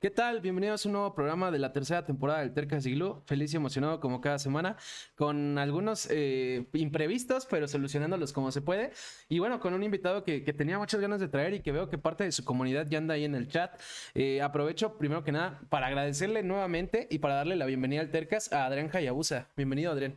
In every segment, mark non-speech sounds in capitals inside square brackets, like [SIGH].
¿Qué tal? Bienvenidos a un nuevo programa de la tercera temporada del Terca Siglo. Feliz y emocionado como cada semana, con algunos eh, imprevistos, pero solucionándolos como se puede. Y bueno, con un invitado que, tenía muchas ganas de traer y que veo que parte de su comunidad ya anda ahí en el chat. Eh, aprovecho primero que nada para agradecerle nuevamente y para darle la bienvenida al Tercas a Adrián Hayabusa. Bienvenido, Adrián.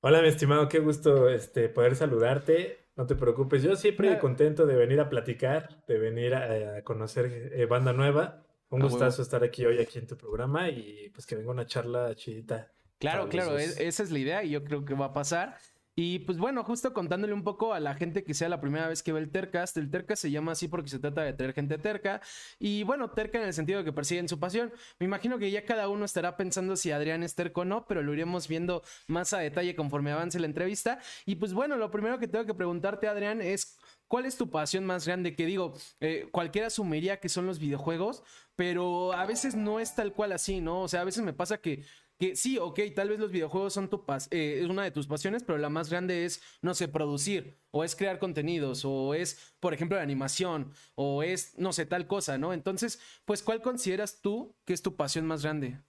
Hola, mi estimado, qué gusto este, poder saludarte. No te preocupes, yo siempre contento de venir a platicar, de venir a, conocer eh, banda nueva. Un gustazo estar aquí hoy aquí en tu programa y pues que venga una charla chidita. Claro, claro, e-, esa es la idea y yo creo que va a pasar. Y pues bueno, justo contándole un poco a la gente que sea la primera vez que ve el Tercast, el Tercast se llama así porque se trata de tener gente terca. Y bueno, terca en el sentido de que persiguen su pasión. Me imagino que ya cada uno estará pensando si Adrián es terco o no, pero lo iremos viendo más a detalle conforme avance la entrevista. Y pues bueno, lo primero que tengo que preguntarte, Adrián, es ¿Cuál es tu pasión más grande? Que digo, eh, cualquiera asumiría que son los videojuegos, pero a veces no es tal cual así, ¿no? O sea, a veces me pasa que, que sí, ok, tal vez los videojuegos son tu eh, es una de tus pasiones, pero la más grande es, no sé, producir, o es crear contenidos, o es, por ejemplo, la animación, o es, no sé, tal cosa, ¿no? Entonces, pues, ¿cuál consideras tú que es tu pasión más grande?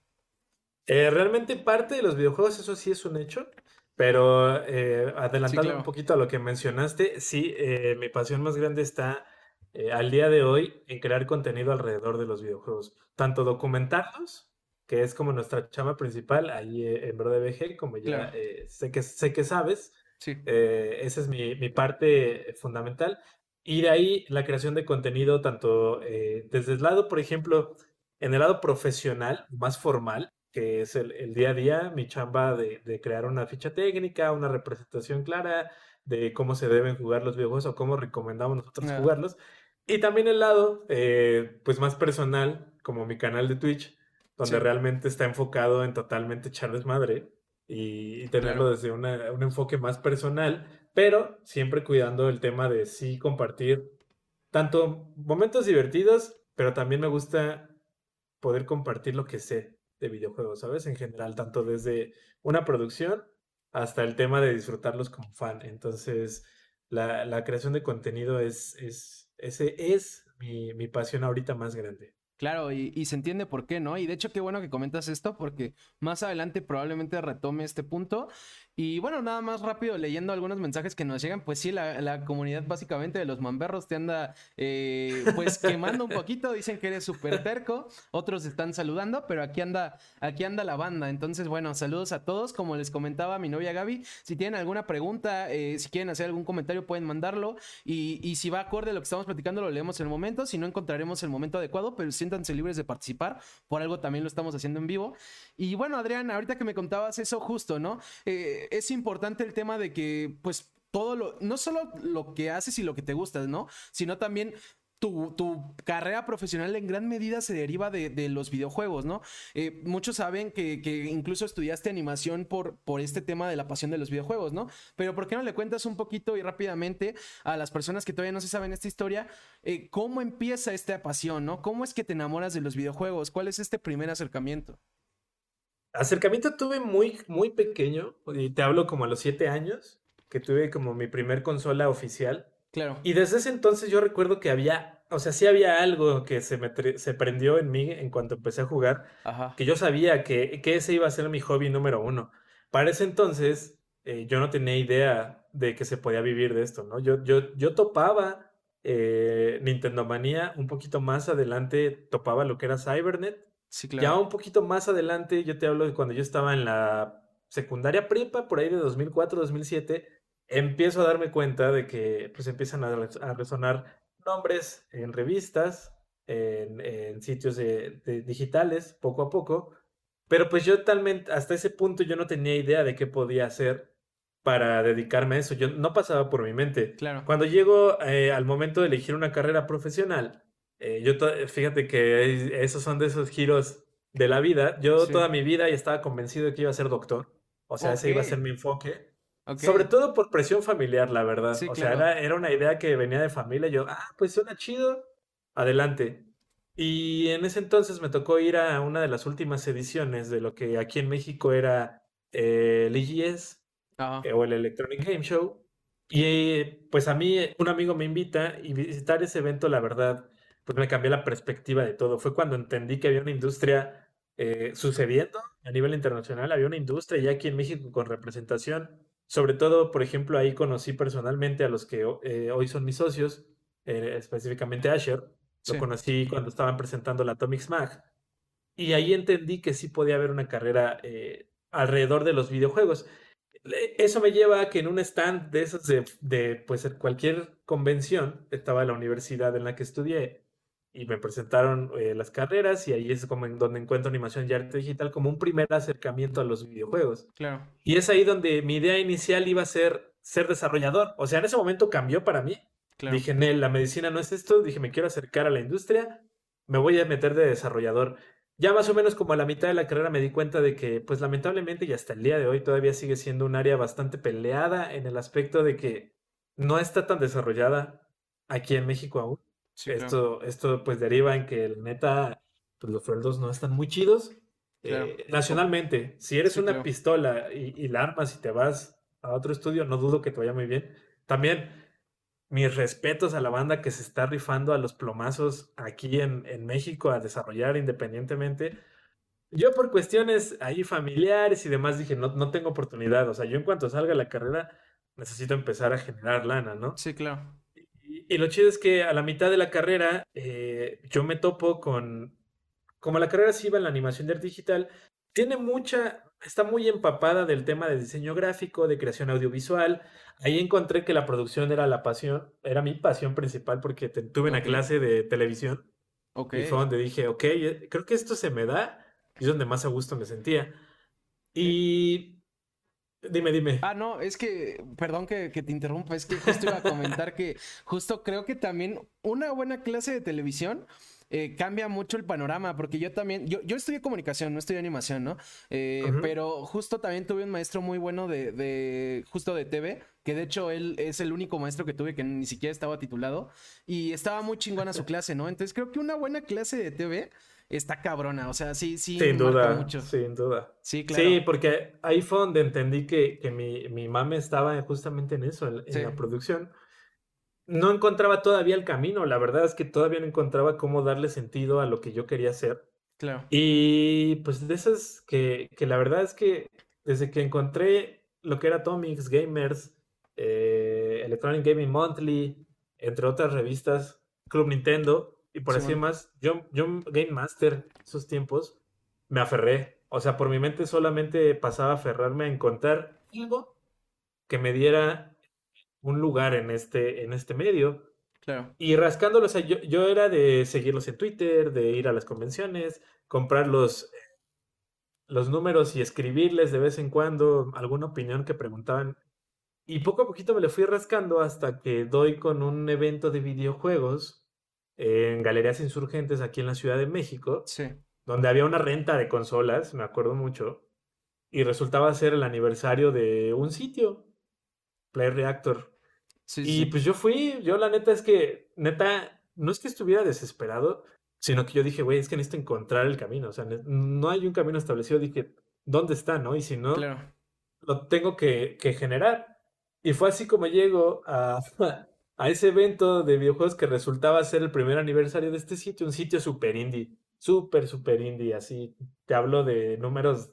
Eh, realmente parte de los videojuegos, eso sí es un hecho. Pero eh, adelantando un poquito a lo que mencionaste, sí, mi pasión más grande está al día de hoy en crear contenido alrededor de los videojuegos. Tanto documentarlos, que es como nuestra chama principal ahí en BroDBG, como ya sé, que, sé que sabes. Sí. esa es mi, mi, parte fundamental. Y de ahí la creación de contenido, tanto desde el lado, por ejemplo, en el lado profesional, más formal, que es el, día a día, mi chamba de, crear una ficha técnica, una representación clara de cómo se deben jugar los videojuegos o cómo recomendamos nosotros jugarlos. Y también el lado, eh, pues más personal, como mi canal de Twitch, donde realmente está enfocado en totalmente echarles madre y, tenerlo desde un enfoque más personal, pero siempre cuidando el tema de sí compartir tanto momentos divertidos, pero también me gusta poder compartir lo que sé de videojuegos, ¿sabes? En general, tanto desde una producción hasta el tema de disfrutarlos como fan. Entonces, la, creación de contenido es, es, ese es mi, mi pasión ahorita más grande. Claro, y, se entiende por qué, ¿no? Y de hecho, qué bueno que comentas esto, porque más adelante probablemente retome este punto. Y bueno, nada más rápido leyendo algunos mensajes que nos llegan, pues sí, la, comunidad básicamente de los mamberros te anda eh, pues quemando un poquito, dicen que eres súper terco, otros están saludando, pero aquí anda, aquí anda la banda. Entonces, bueno, saludos a todos, como les comentaba mi novia Gaby, si tienen alguna pregunta, eh, si quieren hacer algún comentario pueden mandarlo y, y, si va acorde a lo que estamos platicando lo leemos en el momento, si no encontraremos el momento adecuado, pero siéntanse libres de participar, por algo también lo estamos haciendo en vivo. Y bueno, Adrián, ahorita que me contabas eso justo, ¿no? Eh, es importante el tema de que, pues, todo lo, no solo lo que haces y lo que te gusta, ¿no? Sino también tu, carrera profesional en gran medida se deriva de, los videojuegos, ¿no? Eh, muchos saben que, incluso estudiaste animación por, por este tema de la pasión de los videojuegos, ¿no? Pero ¿por qué no le cuentas un poquito y rápidamente a las personas que todavía no se saben esta historia, eh, cómo empieza esta pasión, ¿no? ¿Cómo es que te enamoras de los videojuegos? ¿Cuál es este primer acercamiento? Acercamiento tuve muy, muy pequeño, y te hablo como a los siete años, que tuve como mi primer consola oficial. Claro. Y desde ese entonces yo recuerdo que había, o sea, sí había algo que se, me se prendió en mí en cuanto empecé a jugar, que yo sabía que, que, ese iba a ser mi hobby número uno. Para ese entonces eh, yo no tenía idea de que se podía vivir de esto, ¿no? Yo, yo, yo topaba eh, Nintendo Manía, un poquito más adelante topaba lo que era Cybernet ya un poquito más adelante, yo te hablo de cuando yo estaba en la secundaria prepa, por ahí de 2004, 2007, empiezo a darme cuenta de que pues empiezan a, resonar nombres en revistas, en, sitios de, digitales, poco a poco, pero pues yo talmente, hasta ese punto yo no tenía idea de qué podía hacer para dedicarme a eso, yo no pasaba por mi mente. Claro. Cuando llego eh, al momento de elegir una carrera profesional, eh, yo, fíjate que esos son de esos giros de la vida. Yo toda mi vida ya estaba convencido de que iba a ser doctor. O sea, ese iba a ser mi enfoque. Sobre todo por presión familiar, la verdad. o sea, era, era, una idea que venía de familia. Yo, ah, pues suena chido. Adelante. Y en ese entonces me tocó ir a una de las últimas ediciones de lo que aquí en México era eh, el EGS eh, o el Electronic Game Show. Y pues a mí un amigo me invita y visitar ese evento, la verdad, pues me cambió la perspectiva de todo. Fue cuando entendí que había una industria eh, sucediendo a nivel internacional, había una industria ya aquí en México con representación. Sobre todo, por ejemplo, ahí conocí personalmente a los que eh, hoy son mis socios, eh, específicamente Asher. Lo conocí cuando estaban presentando la Atomic Mag. Y ahí entendí que sí podía haber una carrera alrededor de los videojuegos. Eso me lleva a que en un stand de esos de, de pues, cualquier convención, estaba la universidad en la que estudié, y me presentaron eh, las carreras y ahí es como en donde encuentro animación y arte digital como un primer acercamiento a los videojuegos. Claro. Y es ahí donde mi idea inicial iba a ser ser desarrollador. O sea, en ese momento cambió para mí. Dije, la medicina no es esto. Dije, me quiero acercar a la industria. Me voy a meter de desarrollador. Ya más o menos como a la mitad de la carrera me di cuenta de que, pues lamentablemente y hasta el día de hoy todavía sigue siendo un área bastante peleada en el aspecto de que no está tan desarrollada aquí en México aún esto, esto pues deriva en que el neta, pues los sueldos no están muy chidos. Eh, nacionalmente, si eres una pistola y, la armas y te vas a otro estudio, no dudo que te vaya muy bien. También mis respetos a la banda que se está rifando a los plomazos aquí en, en México a desarrollar independientemente. Yo por cuestiones ahí familiares y demás dije, no, no tengo oportunidad. O sea, yo en cuanto salga la carrera necesito empezar a generar lana, ¿no? Sí, claro. Y, lo chido es que a la mitad de la carrera eh, yo me topo con, como la carrera se iba en la animación de arte digital, tiene mucha, está muy empapada del tema de diseño gráfico, de creación audiovisual. Ahí encontré que la producción era la pasión, era mi pasión principal porque tuve una clase de televisión. Y fue donde dije, ok, creo que esto se me da y es donde más a gusto me sentía. Y Dime, dime. Ah, no, es que, perdón que, te interrumpa, es que justo iba a comentar que justo creo que también una buena clase de televisión eh, cambia mucho el panorama, porque yo también, yo, yo estudié comunicación, no estudié animación, ¿no? Eh, pero justo también tuve un maestro muy bueno de, de, justo de TV, que de hecho él es el único maestro que tuve que ni siquiera estaba titulado, y estaba muy chingona su clase, ¿no? Entonces creo que una buena clase de TV está cabrona. O sea, sí, sí. Sin duda, mucho. sin duda. Sí, claro. Sí, porque ahí fue donde entendí que, que mi, mi mame estaba justamente en eso, en, la producción. No encontraba todavía el camino, la verdad es que todavía no encontraba cómo darle sentido a lo que yo quería hacer. Claro. Y pues de esas que, que la verdad es que desde que encontré lo que era Atomics, Gamers, eh, Electronic Gaming Monthly, entre otras revistas, Club Nintendo, y por así más, yo, yo Game Master, esos tiempos, me aferré. O sea, por mi mente solamente pasaba a aferrarme a encontrar algo que me diera un lugar en este, en este medio. Claro. Y rascándolo, o sea, yo, yo era de seguirlos en Twitter, de ir a las convenciones, comprar los, los números y escribirles de vez en cuando alguna opinión que preguntaban. Y poco a poquito me lo fui rascando hasta que doy con un evento de videojuegos en Galerías Insurgentes aquí en la Ciudad de México, donde había una renta de consolas, me acuerdo mucho, y resultaba ser el aniversario de un sitio, Play Reactor. y pues yo fui, yo la neta es que, neta, no es que estuviera desesperado, sino que yo dije, güey, es que necesito encontrar el camino, o sea, no hay un camino establecido, dije, ¿dónde está, no? Y si no, lo tengo que, que generar. Y fue así como llego a, [LAUGHS] a ese evento de videojuegos que resultaba ser el primer aniversario de este sitio, un sitio super indie, super, super indie, así. Te hablo de números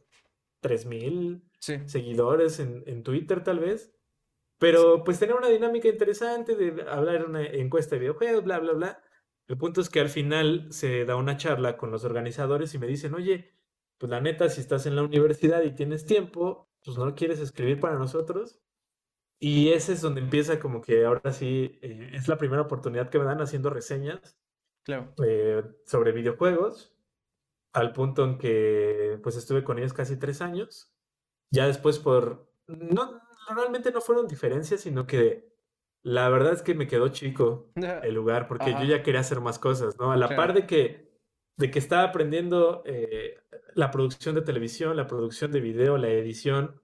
3000 seguidores en, en, Twitter, tal vez. Pero pues tenía una dinámica interesante de hablar en una encuesta de videojuegos, bla, bla, bla. El punto es que al final se da una charla con los organizadores y me dicen, oye, pues la neta, si estás en la universidad y tienes tiempo, pues no quieres escribir para nosotros. Y ese es donde empieza como que ahora sí eh, es la primera oportunidad que me dan haciendo reseñas claro. Eh, sobre videojuegos, al punto en que pues estuve con ellos casi tres años. Ya después por... No, normalmente no fueron diferencias, sino que la verdad es que me quedó chico [LAUGHS] el lugar, porque yo ya quería hacer más cosas, ¿no? A la par de que, de que estaba aprendiendo eh, la producción de televisión, la producción de video, la edición,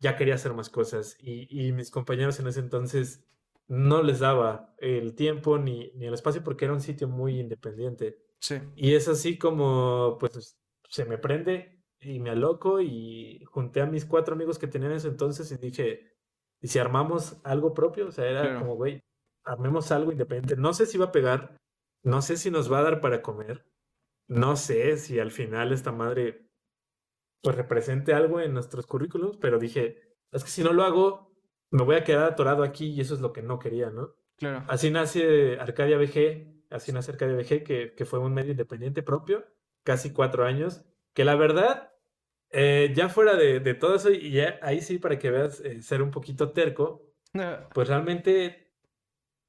ya quería hacer más cosas y, mis compañeros en ese entonces no les daba el tiempo ni, ni, el espacio porque era un sitio muy independiente. Sí. Y es así como, pues, se me prende y me aloco y junté a mis cuatro amigos que tenían en ese entonces y dije, ¿y si armamos algo propio? O sea, era como, güey, armemos algo independiente. No sé si iba a pegar, no sé si nos va a dar para comer, no sé si al final esta madre pues represente algo en nuestros currículums, pero dije, es que si no lo hago, me voy a quedar atorado aquí y eso es lo que no quería, ¿no? Claro. Así nace Arcadia BG, así nace Arcadia BG, que, que fue un medio independiente propio, casi cuatro años, que la verdad, eh, ya fuera de, de, todo eso, y ya ahí sí para que veas eh, ser un poquito terco, pues realmente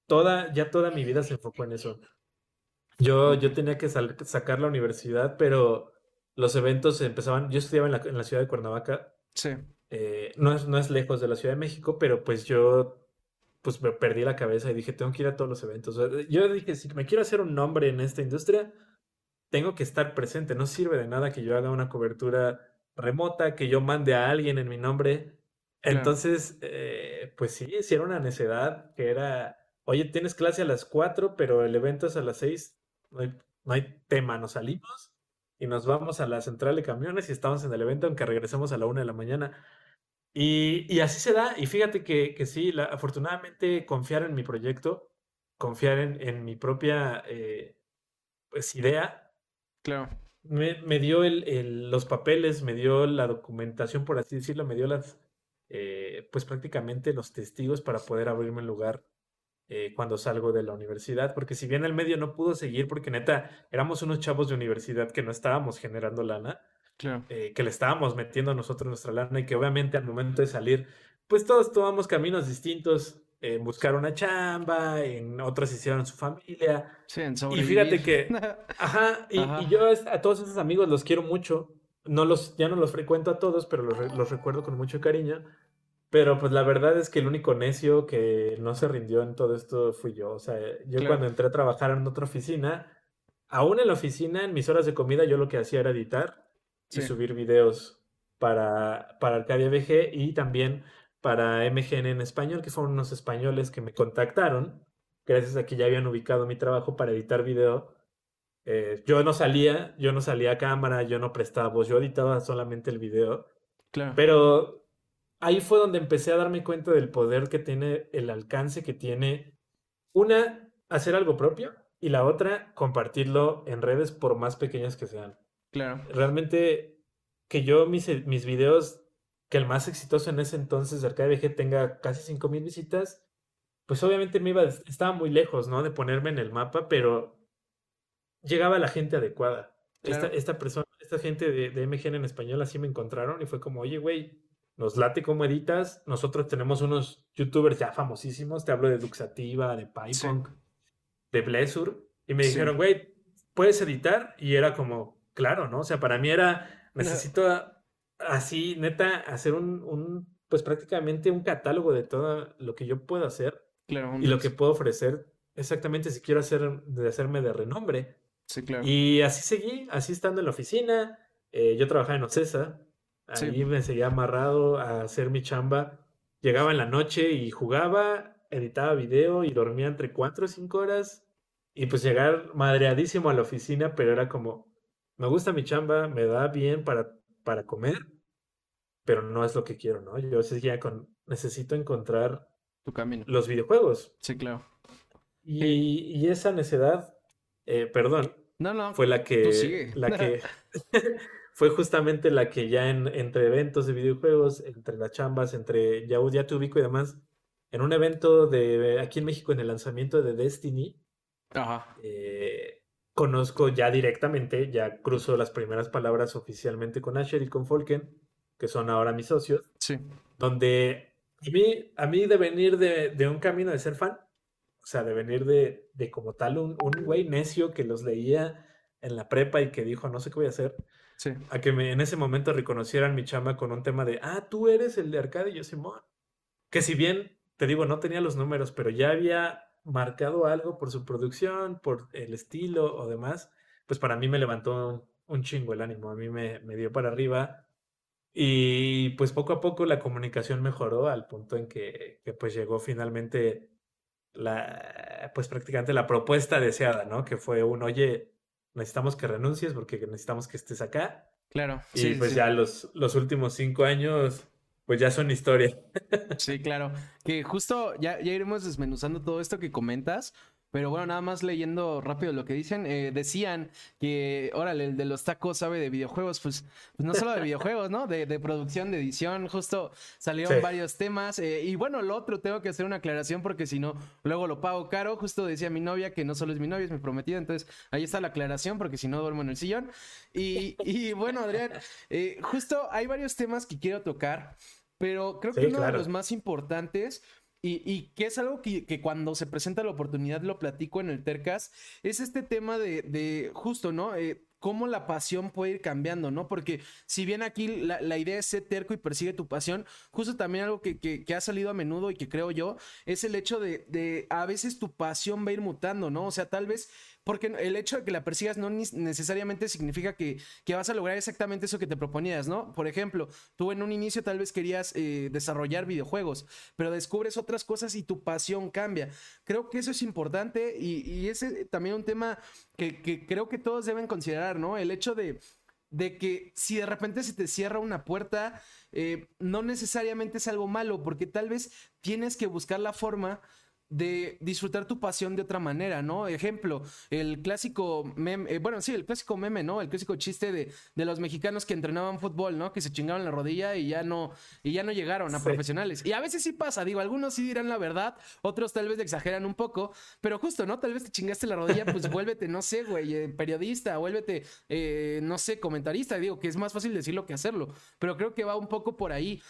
toda, ya toda mi vida se enfocó en eso. Yo, yo tenía que sacar la universidad, pero los eventos empezaban, yo estudiaba en la, en la ciudad de Cuernavaca. Sí. Eh, no, es, no es lejos de la Ciudad de México, pero pues yo pues me perdí la cabeza y dije, tengo que ir a todos los eventos. Yo dije, si me quiero hacer un nombre en esta industria, tengo que estar presente. No sirve de nada que yo haga una cobertura remota, que yo mande a alguien en mi nombre. Entonces, eh, pues sí, sí era una necedad que era, oye, tienes clase a las 4, pero el evento es a las 6, no hay, no hay tema, nos salimos y nos vamos a la central de camiones y estamos en el evento aunque regresemos a la 1 de la mañana. Y, así se da. Y fíjate que, que sí, afortunadamente confiar en mi proyecto, confiar en, mi propia eh, pues, idea. Claro. Me, dio el, los papeles, me dio la documentación, por así decirlo, me dio las, eh, pues prácticamente los testigos para poder abrirme el lugar eh, cuando salgo de la universidad, porque si bien el medio no pudo seguir, porque neta, éramos unos chavos de universidad que no estábamos generando lana, eh, que le estábamos metiendo a nosotros nuestra lana y que obviamente al momento de salir, pues todos tomamos caminos distintos, en buscar una chamba, en otros hicieron su familia. y fíjate que, [LAUGHS] ajá, y, yo a todos esos amigos los quiero mucho, no los, ya no los frecuento a todos, pero los, los recuerdo con mucho cariño. Pero pues la verdad es que el único necio que no se rindió en todo esto fui yo. O sea, yo cuando entré a trabajar en otra oficina, aún en la oficina, en mis horas de comida, yo lo que hacía era editar y subir videos para, para Arcadia BG y también para MGN en español, que fueron unos españoles que me contactaron, gracias a que ya habían ubicado mi trabajo para editar video. Eh, yo no salía, yo no salía a cámara, yo no prestaba voz, yo editaba solamente el video. Claro. Pero ahí fue donde empecé a darme cuenta del poder que tiene, el alcance que tiene, una, hacer algo propio y la otra, compartirlo en redes por más pequeñas que sean. Claro. Realmente que yo mis, mis videos, que el más exitoso en ese entonces de Arcade VG tenga casi 5000 visitas, pues obviamente me iba, estaba muy lejos, ¿no? De ponerme en el mapa, pero llegaba la gente adecuada. Esta, esta, persona, esta gente de, de, MGN en español así me encontraron y fue como, oye, güey, nos late cómo editas. Nosotros tenemos unos youtubers ya famosísimos, te hablo de Duxativa, de PyPunk, de Blessur, y me dijeron, güey, ¿puedes editar? Y era como, claro, ¿no? O sea, para mí era, [LAUGHS] necesito así, neta, hacer un, un, pues prácticamente un catálogo de todo lo que yo puedo hacer claro, y lo que puedo ofrecer exactamente si quiero hacer, de hacerme de renombre. Sí, claro. Y así seguí, así estando en la oficina. Eh, yo trabajaba en Ocesa, ahí me seguía amarrado a hacer mi chamba. Llegaba en la noche y jugaba, editaba video y dormía entre cuatro o cinco horas. Y pues llegar madreadísimo a la oficina, pero era como, me gusta mi chamba, me da bien para, para comer, pero no es lo que quiero, ¿no? Yo seguía con, necesito encontrar tu camino. Los videojuegos. Sí, claro. Y, esa necedad, eh, perdón, no, no, fue la que, la que [LAUGHS] [LAUGHS] fue justamente la que ya en, entre eventos de videojuegos, entre las chambas, entre ya, ya te ubico y demás, en un evento de aquí en México en el lanzamiento de Destiny, Ajá. Eh, conozco ya directamente, ya cruzo las primeras palabras oficialmente con Asher y con Folken, que son ahora mis socios. Sí. Donde a mí, a mí de venir de, un camino de ser fan, o sea, de venir de, como tal un, un güey necio que los leía en la prepa y que dijo, no sé qué voy a hacer, a que en ese momento reconocieran mi chamba con un tema de, ah, tú eres el de Arcade y yo Simón. Que si bien, te digo, no tenía los números, pero ya había marcado algo por su producción, por el estilo o demás, pues para mí me levantó un chingo el ánimo, a mí me, me dio para arriba y pues poco a poco la comunicación mejoró al punto en que, que, pues llegó finalmente la, pues prácticamente la propuesta deseada, ¿no? Que fue un, oye, necesitamos que renuncies porque necesitamos que estés acá. Claro. Y pues ya los, los últimos cinco años pues ya son historia. Sí, claro. Que justo ya, ya iremos desmenuzando todo esto que comentas, Pero bueno, nada más leyendo rápido lo que dicen, eh, decían que, órale, el de los tacos sabe de videojuegos, pues, pues no solo de videojuegos, ¿no? De, de, producción, de edición, justo salieron varios temas. Eh, y bueno, lo otro tengo que hacer una aclaración porque si no, luego lo pago caro. Justo decía mi novia que no solo es mi novia, es mi prometida. Entonces ahí está la aclaración porque si no duermo en el sillón. Y, y bueno, Adrián, eh, justo hay varios temas que quiero tocar. Pero creo que uno de los más importantes y, que es algo que, cuando se presenta la oportunidad lo platico en el Tercas, es este tema de, justo, ¿no? Eh, cómo la pasión puede ir cambiando, ¿no? Porque si bien aquí la, idea es ser terco y persigue tu pasión, justo también algo que, ha salido a menudo y que creo yo, es el hecho de, de a veces tu pasión va a ir mutando, ¿no? O sea, tal vez porque el hecho de que la persigas no necesariamente significa que, vas a lograr exactamente eso que te proponías, ¿no? Por ejemplo, tú en un inicio tal vez querías eh, desarrollar videojuegos, pero descubres otras cosas y tu pasión cambia. Creo que eso es importante y, y ese también un tema que, creo que todos deben considerar, ¿no? El hecho de de que si de repente se te cierra una puerta, eh, no necesariamente es algo malo, porque tal vez tienes que buscar la forma de disfrutar tu pasión de otra manera, ¿no? Ejemplo, el clásico meme, eh, bueno, sí, el clásico meme, ¿no? El clásico chiste de, de, los mexicanos que entrenaban fútbol, ¿no? Que se chingaron la rodilla y ya no, y ya no llegaron a profesionales. Y a veces sí pasa, digo, algunos sí dirán la verdad, otros tal vez exageran un poco, pero justo, ¿no? Tal vez te chingaste la rodilla, pues vuélvete, no sé, güey, eh, periodista, vuélvete, eh, no sé, comentarista, digo, que es más fácil decirlo que hacerlo, pero creo que va un poco por ahí.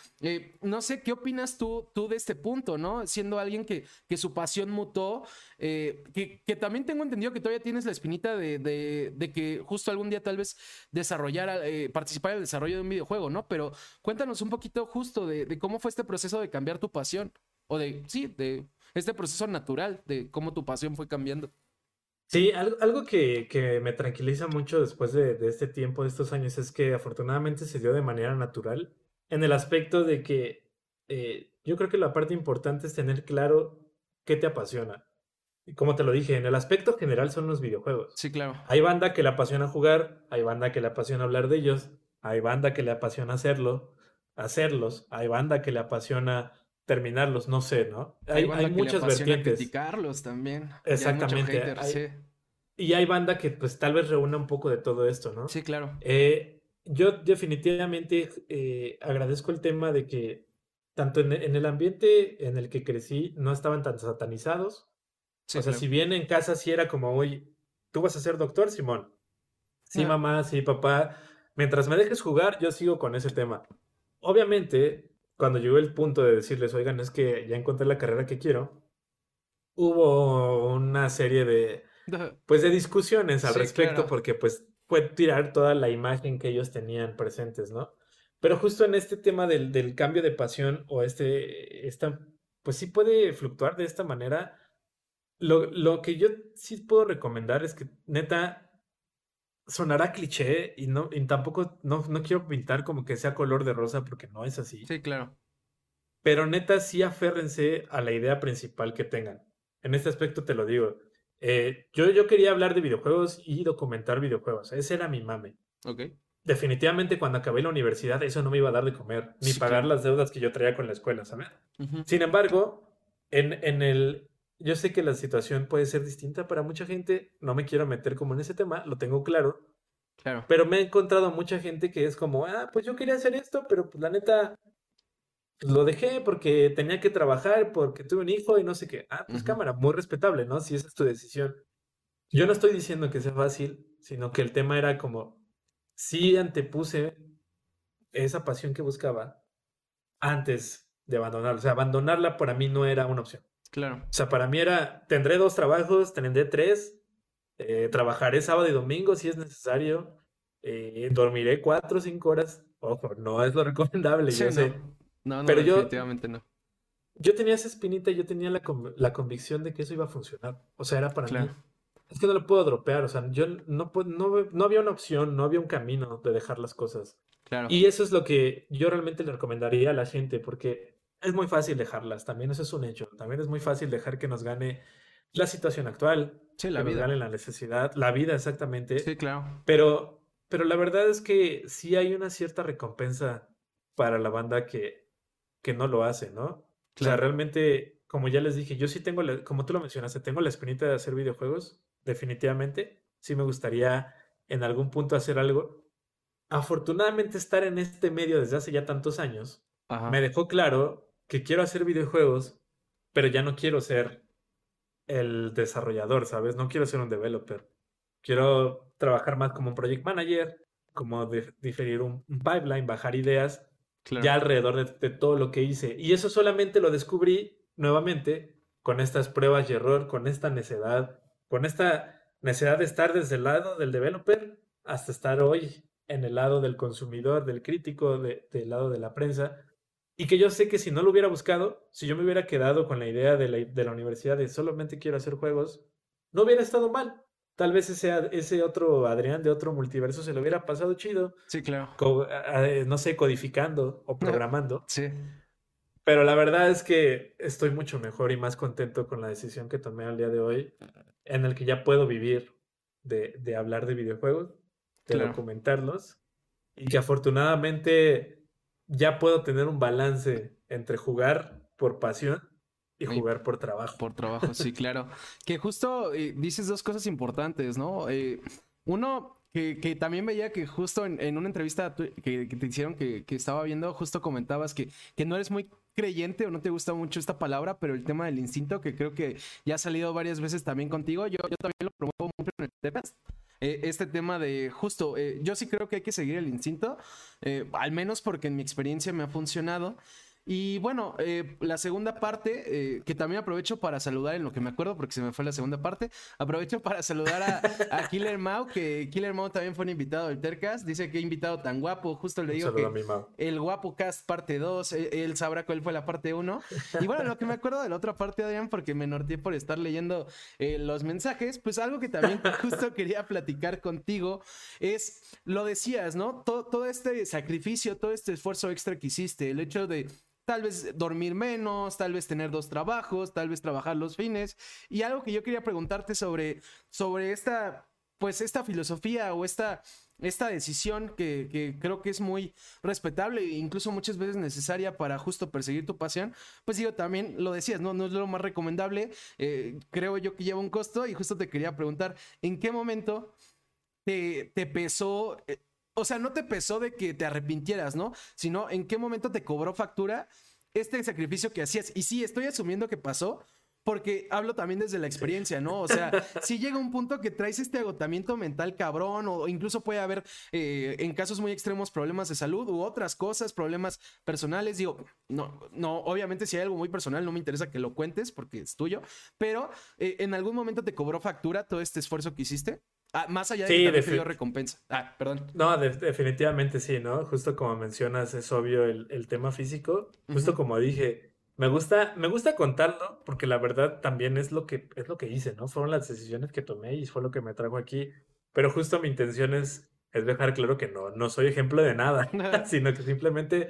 no sé, ¿qué opinas tú, tú de este punto, ¿no? Siendo alguien que, que su pasión mutó, eh, que, también tengo entendido que todavía tienes la espinita de, que justo algún día tal vez desarrollar, eh, participar en el desarrollo de un videojuego, ¿no? Pero cuéntanos un poquito justo de, cómo fue este proceso de cambiar tu pasión, o de, sí, de este proceso natural, de cómo tu pasión fue cambiando. Sí, algo, que, me tranquiliza mucho después de, este tiempo, de estos años, es que afortunadamente se dio de manera natural, en el aspecto de que eh, yo creo que la parte importante es tener claro qué te apasiona. Y como te lo dije, en el aspecto general son los videojuegos. Sí, claro. Hay banda que le apasiona jugar, hay banda que le apasiona hablar de ellos, hay banda que le apasiona hacerlo, hacerlos, hay banda que le apasiona terminarlos, no sé, ¿no? Hay, hay, muchas vertientes. criticarlos también. Exactamente. Y hay banda que pues tal vez reúna un poco de todo esto, ¿no? Sí, claro. Eh, yo definitivamente eh, agradezco el tema de que tanto en, el ambiente en el que crecí no estaban tan satanizados. o sea, si bien en casa sí era como, oye, tú vas a ser doctor, Simón. Sí, mamá, sí, papá. Mientras me dejes jugar, yo sigo con ese tema. Obviamente, cuando llegó el punto de decirles, oigan, es que ya encontré la carrera que quiero, hubo una serie de, pues, de discusiones al respecto, porque pues fue tirar toda la imagen que ellos tenían presentes, ¿no? Pero justo en este tema del, cambio de pasión o este, esta, pues sí puede fluctuar de esta manera. Lo, que yo sí puedo recomendar es que neta sonará cliché y no y tampoco no, no quiero pintar como que sea color de rosa porque no es así. Sí, claro. Pero neta sí aférrense a la idea principal que tengan. En este aspecto te lo digo. Eh, yo, yo quería hablar de videojuegos y documentar videojuegos. Ese era mi mame. Ok definitivamente cuando acabé la universidad eso no me iba a dar de comer, ni pagar las deudas que yo traía con la escuela, ¿sabes? Sin embargo, en, en el... Yo sé que la situación puede ser distinta para mucha gente, no me quiero meter como en ese tema, lo tengo claro. Claro. Pero me he encontrado mucha gente que es como, ah, pues yo quería hacer esto, pero pues la neta, pues, lo dejé porque tenía que trabajar, porque tuve un hijo y no sé qué. Ah, pues cámara, muy respetable, ¿no? Si esa es tu decisión. Yo no estoy diciendo que sea fácil, sino que el tema era como, sí antepuse esa pasión que buscaba antes de abandonarla. O sea, abandonarla para mí no era una opción. Claro. O sea, para mí era, tendré dos trabajos, tendré tres, eh, trabajaré sábado y domingo si es necesario, eh, dormiré cuatro o cinco horas. Ojo, no es lo [LAUGHS] recomendable, yo no. sé. No, no, Pero definitivamente no. Yo tenía esa espinita, yo tenía la, la, convicción de que eso iba a funcionar. O sea, era para mí es que no lo puedo dropear, o sea, yo no, no, no había una opción, no había un camino de dejar las cosas. Claro. Y eso es lo que yo realmente le recomendaría a la gente, porque es muy fácil dejarlas, también eso es un hecho, también es muy fácil dejar que nos gane la situación actual, sí, la que vida. nos gane la necesidad, la vida exactamente. Sí, claro. Pero, pero la verdad es que sí hay una cierta recompensa para la banda que, que no lo hace, ¿no? O sea, realmente como ya les dije, yo sí tengo, como tú lo mencionaste, tengo la espinita de hacer videojuegos, definitivamente. Sí me gustaría en algún punto hacer algo. Afortunadamente estar en este medio desde hace ya tantos años me dejó claro que quiero hacer videojuegos, pero ya no quiero ser el desarrollador, ¿sabes? No quiero ser un developer. Quiero trabajar más como un project manager, como diferir un, pipeline, bajar ideas, ya alrededor de, todo lo que hice. Y eso solamente lo descubrí nuevamente con estas pruebas y error, con esta necedad, con esta necesidad de estar desde el lado del developer hasta estar hoy en el lado del consumidor, del crítico, del lado de la prensa. Y que yo sé que si no lo hubiera buscado, si yo me hubiera quedado con la idea de la, de la universidad de solamente quiero hacer juegos, no hubiera estado mal. Tal vez ese, ese otro Adrián de otro multiverso se lo hubiera pasado chido. Sí, claro. no sé, codificando o programando. Sí. Pero la verdad es que estoy mucho mejor y más contento con la decisión que tomé al día de hoy, en el que ya puedo vivir de, de hablar de videojuegos, de documentarlos, y que afortunadamente ya puedo tener un balance entre jugar por pasión y jugar por trabajo. Por trabajo, sí, claro. que justo eh, dices dos cosas importantes, ¿no? Eh, uno, que, también veía que justo en, una entrevista que, te hicieron que, estaba viendo, justo comentabas que, que no eres muy creyente o no te gusta mucho esta palabra, pero el tema del instinto, que creo que ya ha salido varias veces también contigo, yo, también lo promuevo mucho en el. Eh, este tema de justo, yo sí creo que hay que seguir el instinto, al menos porque en mi experiencia me ha funcionado. Y bueno, eh, la segunda parte, eh, que también aprovecho para saludar en lo que me acuerdo, porque se me fue la segunda parte, aprovecho para saludar a, [LAUGHS] Killer Mau, que Killer Mau también fue un invitado del Tercast, dice que invitado tan guapo, justo le digo que el guapo cast parte 2, e, él, sabrá cuál fue la parte 1. Y bueno, lo que me acuerdo de la otra parte, Adrián, porque me norteé por estar leyendo eh, los mensajes, pues algo que también [LAUGHS] justo quería platicar contigo es, lo decías, ¿no? Todo, todo este sacrificio, todo este esfuerzo extra que hiciste, el hecho de tal vez dormir menos, tal vez tener dos trabajos, tal vez trabajar los fines. Y algo que yo quería preguntarte sobre, sobre esta, pues esta filosofía o esta, esta decisión que, creo que es muy respetable e incluso muchas veces necesaria para justo perseguir tu pasión, pues digo, también lo decías, no, no es lo más recomendable, eh, creo yo que lleva un costo y justo te quería preguntar, ¿en qué momento te, te pesó eh, o sea, no te pesó de que te arrepintieras, ¿no? Sino en qué momento te cobró factura este sacrificio que hacías. Y sí, estoy asumiendo que pasó, porque hablo también desde la experiencia, ¿no? O sea, [LAUGHS] si llega un punto que traes este agotamiento mental cabrón, o incluso puede haber eh, en casos muy extremos problemas de salud u otras cosas, problemas personales. Digo, no, no, obviamente si hay algo muy personal, no me interesa que lo cuentes porque es tuyo, pero eh, en algún momento te cobró factura todo este esfuerzo que hiciste. Ah, más allá de que te dio recompensa. Ah, perdón. No, definitivamente sí, ¿no? Justo como mencionas, es obvio el, tema físico. Justo como dije, me gusta, me gusta contarlo porque la verdad también es lo que es lo que hice, ¿no? Fueron las decisiones que tomé y fue lo que me trajo aquí. Pero justo mi intención es, es dejar claro que no, no soy ejemplo de nada, [LAUGHS] [LAUGHS] sino que simplemente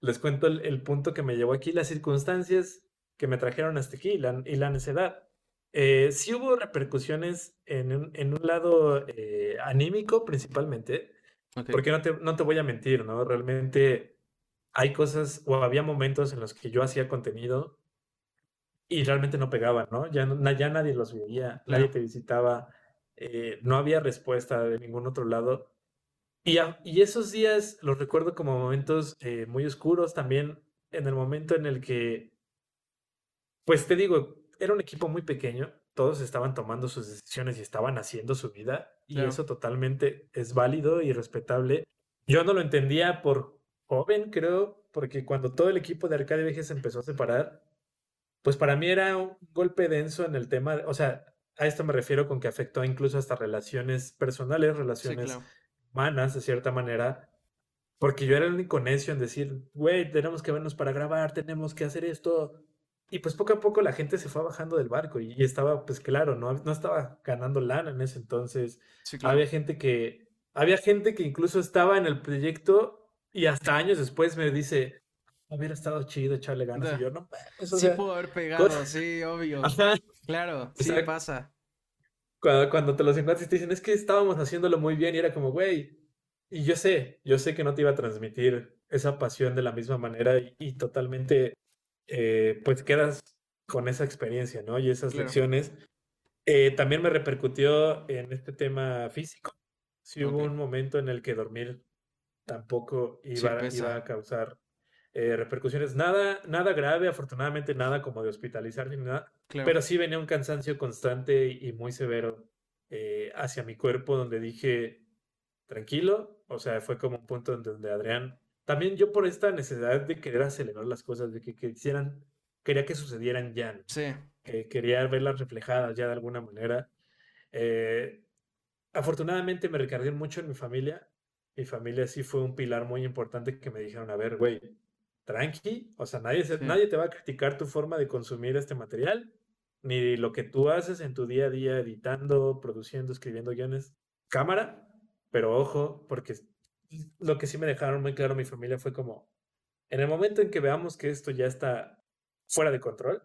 les cuento el, punto que me llevó aquí, las circunstancias que me trajeron hasta aquí y la, y la necedad. Eh, sí hubo repercusiones en un, en un lado eh, anímico principalmente, porque no te, no te voy a mentir, ¿no? Realmente hay cosas o había momentos en los que yo hacía contenido y realmente no pegaban, ¿no? Ya, ya nadie los veía, nadie te visitaba, eh, no había respuesta de ningún otro lado. Y, y esos días los recuerdo como momentos muy oscuros también, en el momento en el que, pues te digo, era un equipo muy pequeño, todos estaban tomando sus decisiones y estaban haciendo su vida, y eso totalmente es válido y respetable. Yo no lo entendía por joven, creo, porque cuando todo el equipo de Arcade VG se empezó a separar, pues para mí era un golpe denso en el tema, o sea, a esto me refiero con que afectó incluso hasta relaciones personales, relaciones humanas, de cierta manera, porque yo era el único necio en decir, güey, tenemos que vernos para grabar, tenemos que hacer esto, y pues poco a poco la gente se fue bajando del barco y, estaba, pues claro, no, no estaba ganando lana en ese entonces. Había gente que, había gente que incluso estaba en el proyecto y hasta años después me dice, hubiera estado chido echarle ganas. Y yo, no, sí pudo haber pegado, sí, obvio. Claro, sí pasa. Cuando, cuando te los encuentras y te dicen, es que estábamos haciéndolo muy bien y era como, güey, y yo sé, yo sé que no te iba a transmitir esa pasión de la misma manera y totalmente eh, pues quedas con esa experiencia, ¿no? Y esas lecciones. Eh, también me repercutió en este tema físico. Sí hubo un momento en el que dormir tampoco iba, iba a causar eh, repercusiones. Nada, nada grave, afortunadamente nada como de hospitalizar ni nada. Pero sí venía un cansancio constante y muy severo eh, hacia mi cuerpo donde dije, tranquilo, o sea, fue como un punto donde Adrián, también yo por esta necesidad de querer acelerar las cosas, de que quisieran, quería que sucedieran ya. Sí. quería verlas reflejadas ya de alguna manera. Eh, afortunadamente me recargué mucho en mi familia. Mi familia sí fue un pilar muy importante que me dijeron, a ver, güey, tranqui, o sea, nadie, nadie te va a criticar tu forma de consumir este material, ni lo que tú haces en tu día a día editando, produciendo, escribiendo guiones. Cámara, pero ojo, porque lo que sí me dejaron muy claro mi familia fue como, en el momento en que veamos que esto ya está fuera de control,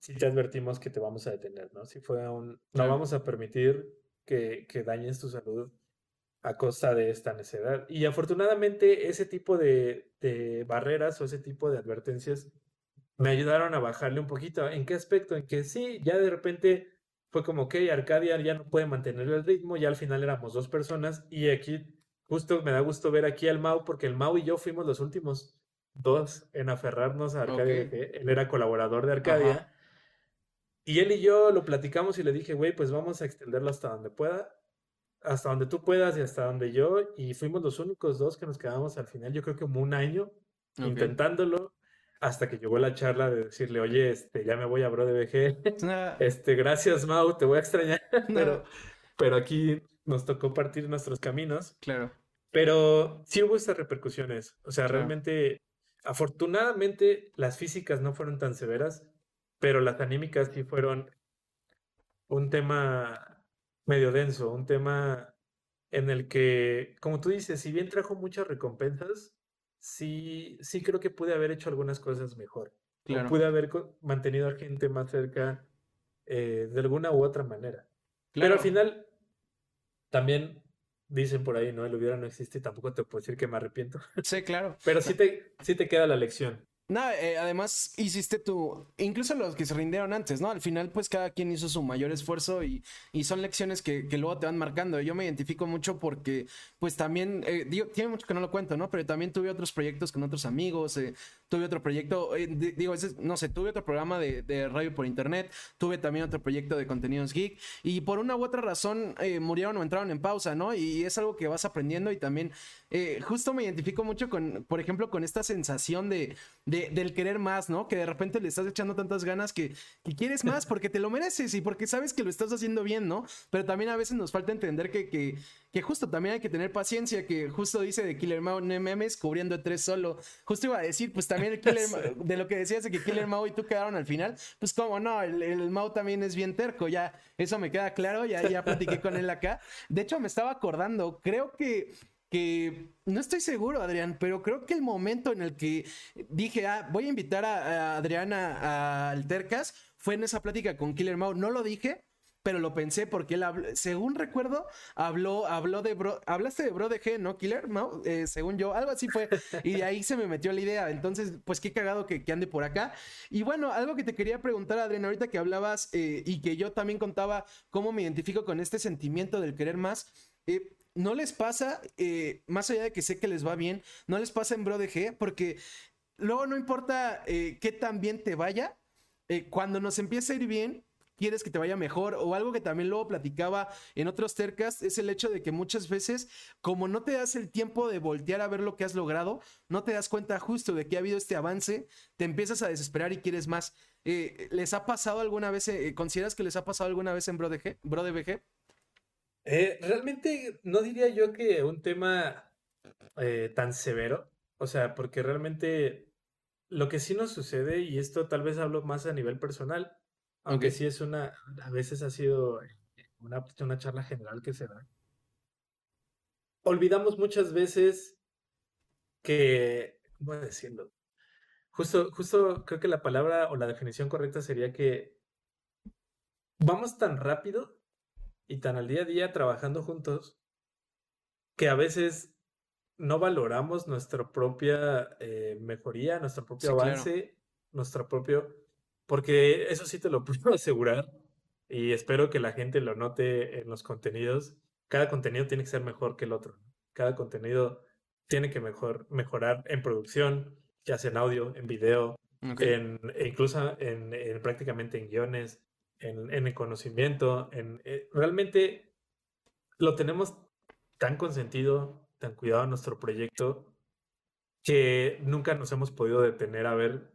sí te advertimos que te vamos a detener, ¿no? Si fue un, no vamos a permitir que, que dañes tu salud a costa de esta necedad. Y afortunadamente ese tipo de, barreras o ese tipo de advertencias me ayudaron a bajarle un poquito. ¿En qué aspecto? En que sí, ya de repente fue como, que Arcadia ya no puede mantener el ritmo, ya al final éramos dos personas y aquí justo me da gusto ver aquí al Mau porque el Mau y yo fuimos los últimos dos en aferrarnos a Arcadia. Él era colaborador de Arcadia. Y él y yo lo platicamos y le dije, güey, pues vamos a extenderlo hasta donde pueda hasta donde tú puedas y hasta donde yo, y fuimos los únicos dos que nos quedamos al final, yo creo que como un año intentándolo, hasta que llegó la charla de decirle, oye, este, ya me voy a Bro de BG, este, gracias Mau, te voy a extrañar, [LAUGHS] pero, pero aquí nos tocó partir nuestros caminos. Claro. Pero sí hubo estas repercusiones, o sea, realmente, afortunadamente las físicas no fueron tan severas, pero las anímicas sí fueron un tema medio denso, un tema en el que, como tú dices, si bien trajo muchas recompensas, sí, sí creo que pude haber hecho algunas cosas mejor. Claro. pude haber mantenido a gente más cerca eh, de alguna u otra manera. Pero al final, también dicen por ahí, ¿no? El hubiera no existe y tampoco te puedo decir que me arrepiento. Sí, claro. [LAUGHS] Pero sí te, sí te queda la lección. Nada, eh, además hiciste tu, incluso los que se rindieron antes, ¿no? Al final, pues cada quien hizo su mayor esfuerzo y, y son lecciones que, que, luego te van marcando. Yo me identifico mucho porque, pues también, eh, digo, tiene mucho que no lo cuento, ¿no? Pero también tuve otros proyectos con otros amigos, eh, tuve otro proyecto, digo, no sé, tuve otro programa de, radio por internet, tuve también otro proyecto de contenidos geek y por una u otra razón murieron o entraron en pausa, ¿no? Y es algo que vas aprendiendo y también justo me identifico mucho con, por ejemplo, con esta sensación de, del querer más, ¿no? Que de repente le estás echando tantas ganas que, que, quieres más [LAUGHS] porque te lo mereces y porque sabes que lo estás haciendo bien, ¿no? Pero también a veces nos falta entender que, que, que justo también hay que tener paciencia, que justo dice de Killer Mao, no memes cubriendo tres solo. Justo iba a decir, pues también el Killer [LAUGHS] de lo que decías de que Killer Mao y tú quedaron al final, pues como no, el, el Mao también es bien terco, ya eso me queda claro, ya, ya platiqué con él acá. De hecho, me estaba acordando, creo que que no estoy seguro, Adrián, pero creo que el momento en el que dije, ah, voy a invitar a, Adriana al Tercas fue en esa plática con Killer Mao. No lo dije, pero lo pensé porque él, según recuerdo, habló, habló de bro, hablaste de Bro de G, ¿no, Killer? ¿No? Eh, según yo, algo así fue. Y de ahí se me metió la idea. Entonces, pues qué cagado que, que ande por acá. Y bueno, algo que te quería preguntar, Adrián, ahorita que hablabas eh, y que yo también contaba cómo me identifico con este sentimiento del querer más. Eh, no les pasa, eh, más allá de que sé que les va bien, no les pasa en Bro de G, porque luego no importa eh, qué tan bien te vaya, eh, cuando nos empieza a ir bien, quieres que te vaya mejor o algo que también luego platicaba en otros tercas es el hecho de que muchas veces como no te das el tiempo de voltear a ver lo que has logrado, no te das cuenta justo de que ha habido este avance, te empiezas a desesperar y quieres más. ¿Les ha pasado alguna vez, consideras que les ha pasado alguna vez en Bro de, G, Bro de BG? Eh, realmente no diría yo que un tema eh, tan severo, o sea, porque realmente lo que sí nos sucede, y esto tal vez hablo más a nivel personal, aunque sí es una, a veces ha sido una, una charla general que se da. Olvidamos muchas veces que, ¿cómo decirlo? Justo, justo creo que la palabra o la definición correcta sería que vamos tan rápido y tan al día a día trabajando juntos que a veces no valoramos nuestra propia eh, mejoría, nuestro propio avance, nuestro propio... porque eso sí te lo [LAUGHS] puedo asegurar y espero que la gente lo note en los contenidos. Cada contenido tiene que ser mejor que el otro. Cada contenido tiene que mejor, mejorar en producción, ya sea en audio, en video, en, e incluso en, prácticamente en guiones, en, el conocimiento. En, eh, realmente lo tenemos tan consentido, tan cuidado en nuestro proyecto, que nunca nos hemos podido detener a ver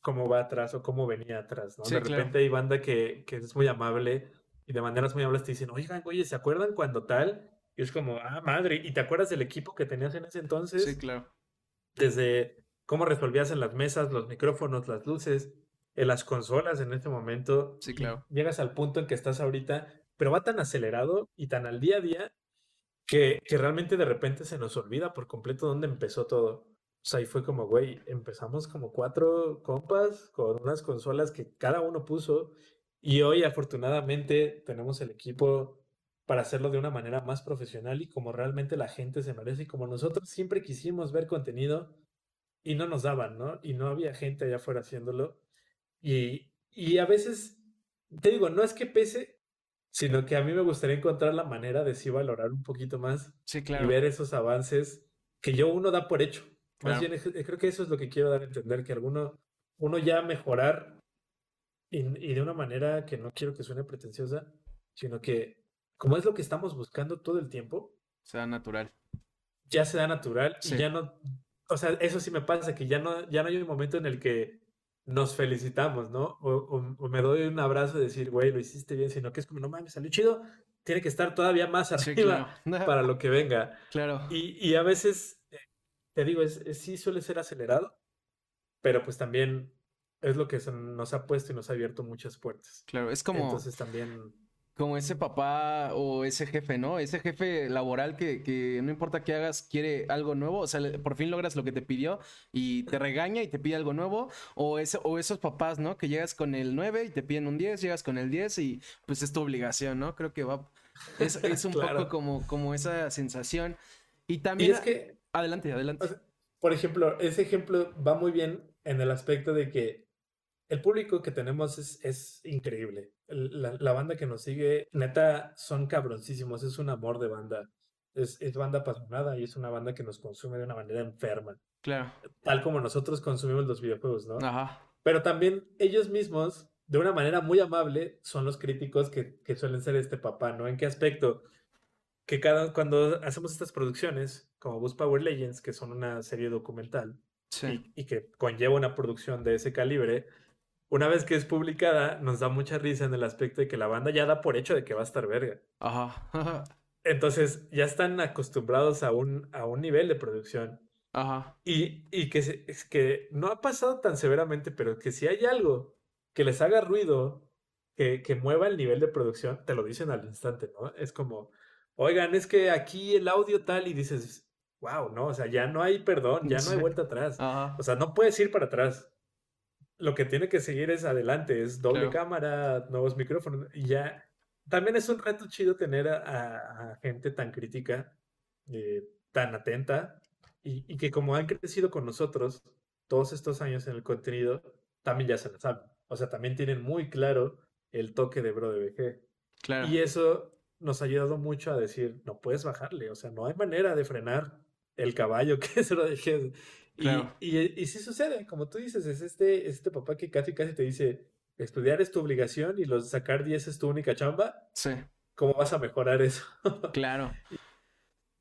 cómo va atrás o cómo venía atrás, ¿no? de repente hay banda que, que, es muy amable y de maneras muy amables te dicen, oigan, oye, ¿se acuerdan cuando tal? Y es como, ah, madre, ¿y te acuerdas del equipo que tenías en ese entonces? Sí, claro. Desde cómo resolvías en las mesas, los micrófonos, las luces, en las consolas en este momento. Sí, claro. Llegas al punto en que estás ahorita, pero va tan acelerado y tan al día a día que, que realmente de repente se nos olvida por completo dónde empezó todo. O sea, ahí fue como, güey, empezamos como cuatro compas con unas consolas que cada uno puso y hoy afortunadamente tenemos el equipo para hacerlo de una manera más profesional y como realmente la gente se merece y como nosotros siempre quisimos ver contenido y no nos daban, ¿no? Y no había gente allá afuera haciéndolo. Y, y a veces, te digo, no es que pese, sino que a mí me gustaría encontrar la manera de sí valorar un poquito más sí, claro. y ver esos avances que yo uno da por hecho. Más bien, creo que eso es lo que quiero dar a entender, que alguno, uno ya mejorar y, de una manera que no quiero que suene pretenciosa, sino que como es lo que estamos buscando todo el tiempo. Sea natural. Ya se da natural y ya no, o sea, eso sí me pasa, que ya no, ya no hay un momento en el que nos felicitamos, ¿no? O, me doy un abrazo y decir, güey, lo hiciste bien, sino que es como, no mames, salió chido, tiene que estar todavía más arriba [LAUGHS] para lo que venga. Claro. Y, y a veces te digo, es, sí suele ser acelerado, pero pues también es lo que nos ha puesto y nos ha abierto muchas puertas. Claro, es como... Entonces también... Como ese papá o ese jefe, ¿no? Ese jefe laboral que, que no importa qué hagas, quiere algo nuevo. O sea, por fin logras lo que te pidió y te regaña y te pide algo nuevo. O, ese, o esos papás, ¿no? Que llegas con el 9 y te piden un 10, llegas con el 10 y pues es tu obligación, ¿no? Creo que va... Es, es [LAUGHS] un poco como, como esa sensación. Y también... es que Adelante, adelante. por ejemplo, ese ejemplo va muy bien en el aspecto de que el público que tenemos es, es increíble. La, banda que nos sigue, neta, son cabroncísimos. Es un amor de banda. Es, es, banda apasionada y es una banda que nos consume de una manera enferma. Claro. Tal como nosotros consumimos los videojuegos, ¿no? Ajá. Pero también ellos mismos, de una manera muy amable, son los críticos que, que suelen ser este papá, ¿no? ¿En qué aspecto? que cada, cuando hacemos estas producciones, como Boost Power Legends, que son una serie documental y, que conlleva una producción de ese calibre, una vez que es publicada, nos da mucha risa en el aspecto de que la banda ya da por hecho de que va a estar verga. Ajá. [LAUGHS] Entonces, ya están acostumbrados a un, a un nivel de producción. Ajá. Y, y que, es que no ha pasado tan severamente, pero que si hay algo que les haga ruido, que, que mueva el nivel de producción, te lo dicen al instante, ¿no? Es como, oigan, es que aquí el audio tal y dices, wow, no, o sea, ya no hay perdón, ya no hay vuelta atrás. O sea, no puedes ir para atrás. Lo que tiene que seguir es adelante, es doble cámara, nuevos micrófonos y ya. También es un reto chido tener a, gente tan crítica, eh, tan atenta y, y, que como han crecido con nosotros todos estos años en el contenido, también ya se lo saben. O sea, también tienen muy claro el toque de Bro de BG. Claro. Y eso nos ha ayudado mucho a decir, no puedes bajarle, o sea, no hay manera de frenar el caballo [LAUGHS] que se lo dejes. Y, y, y, sí sucede, como tú dices, es este, este papá que casi casi te dice, estudiar es tu obligación y los sacar 10 es tu única chamba. Sí. ¿Cómo vas a mejorar eso? claro. [LAUGHS]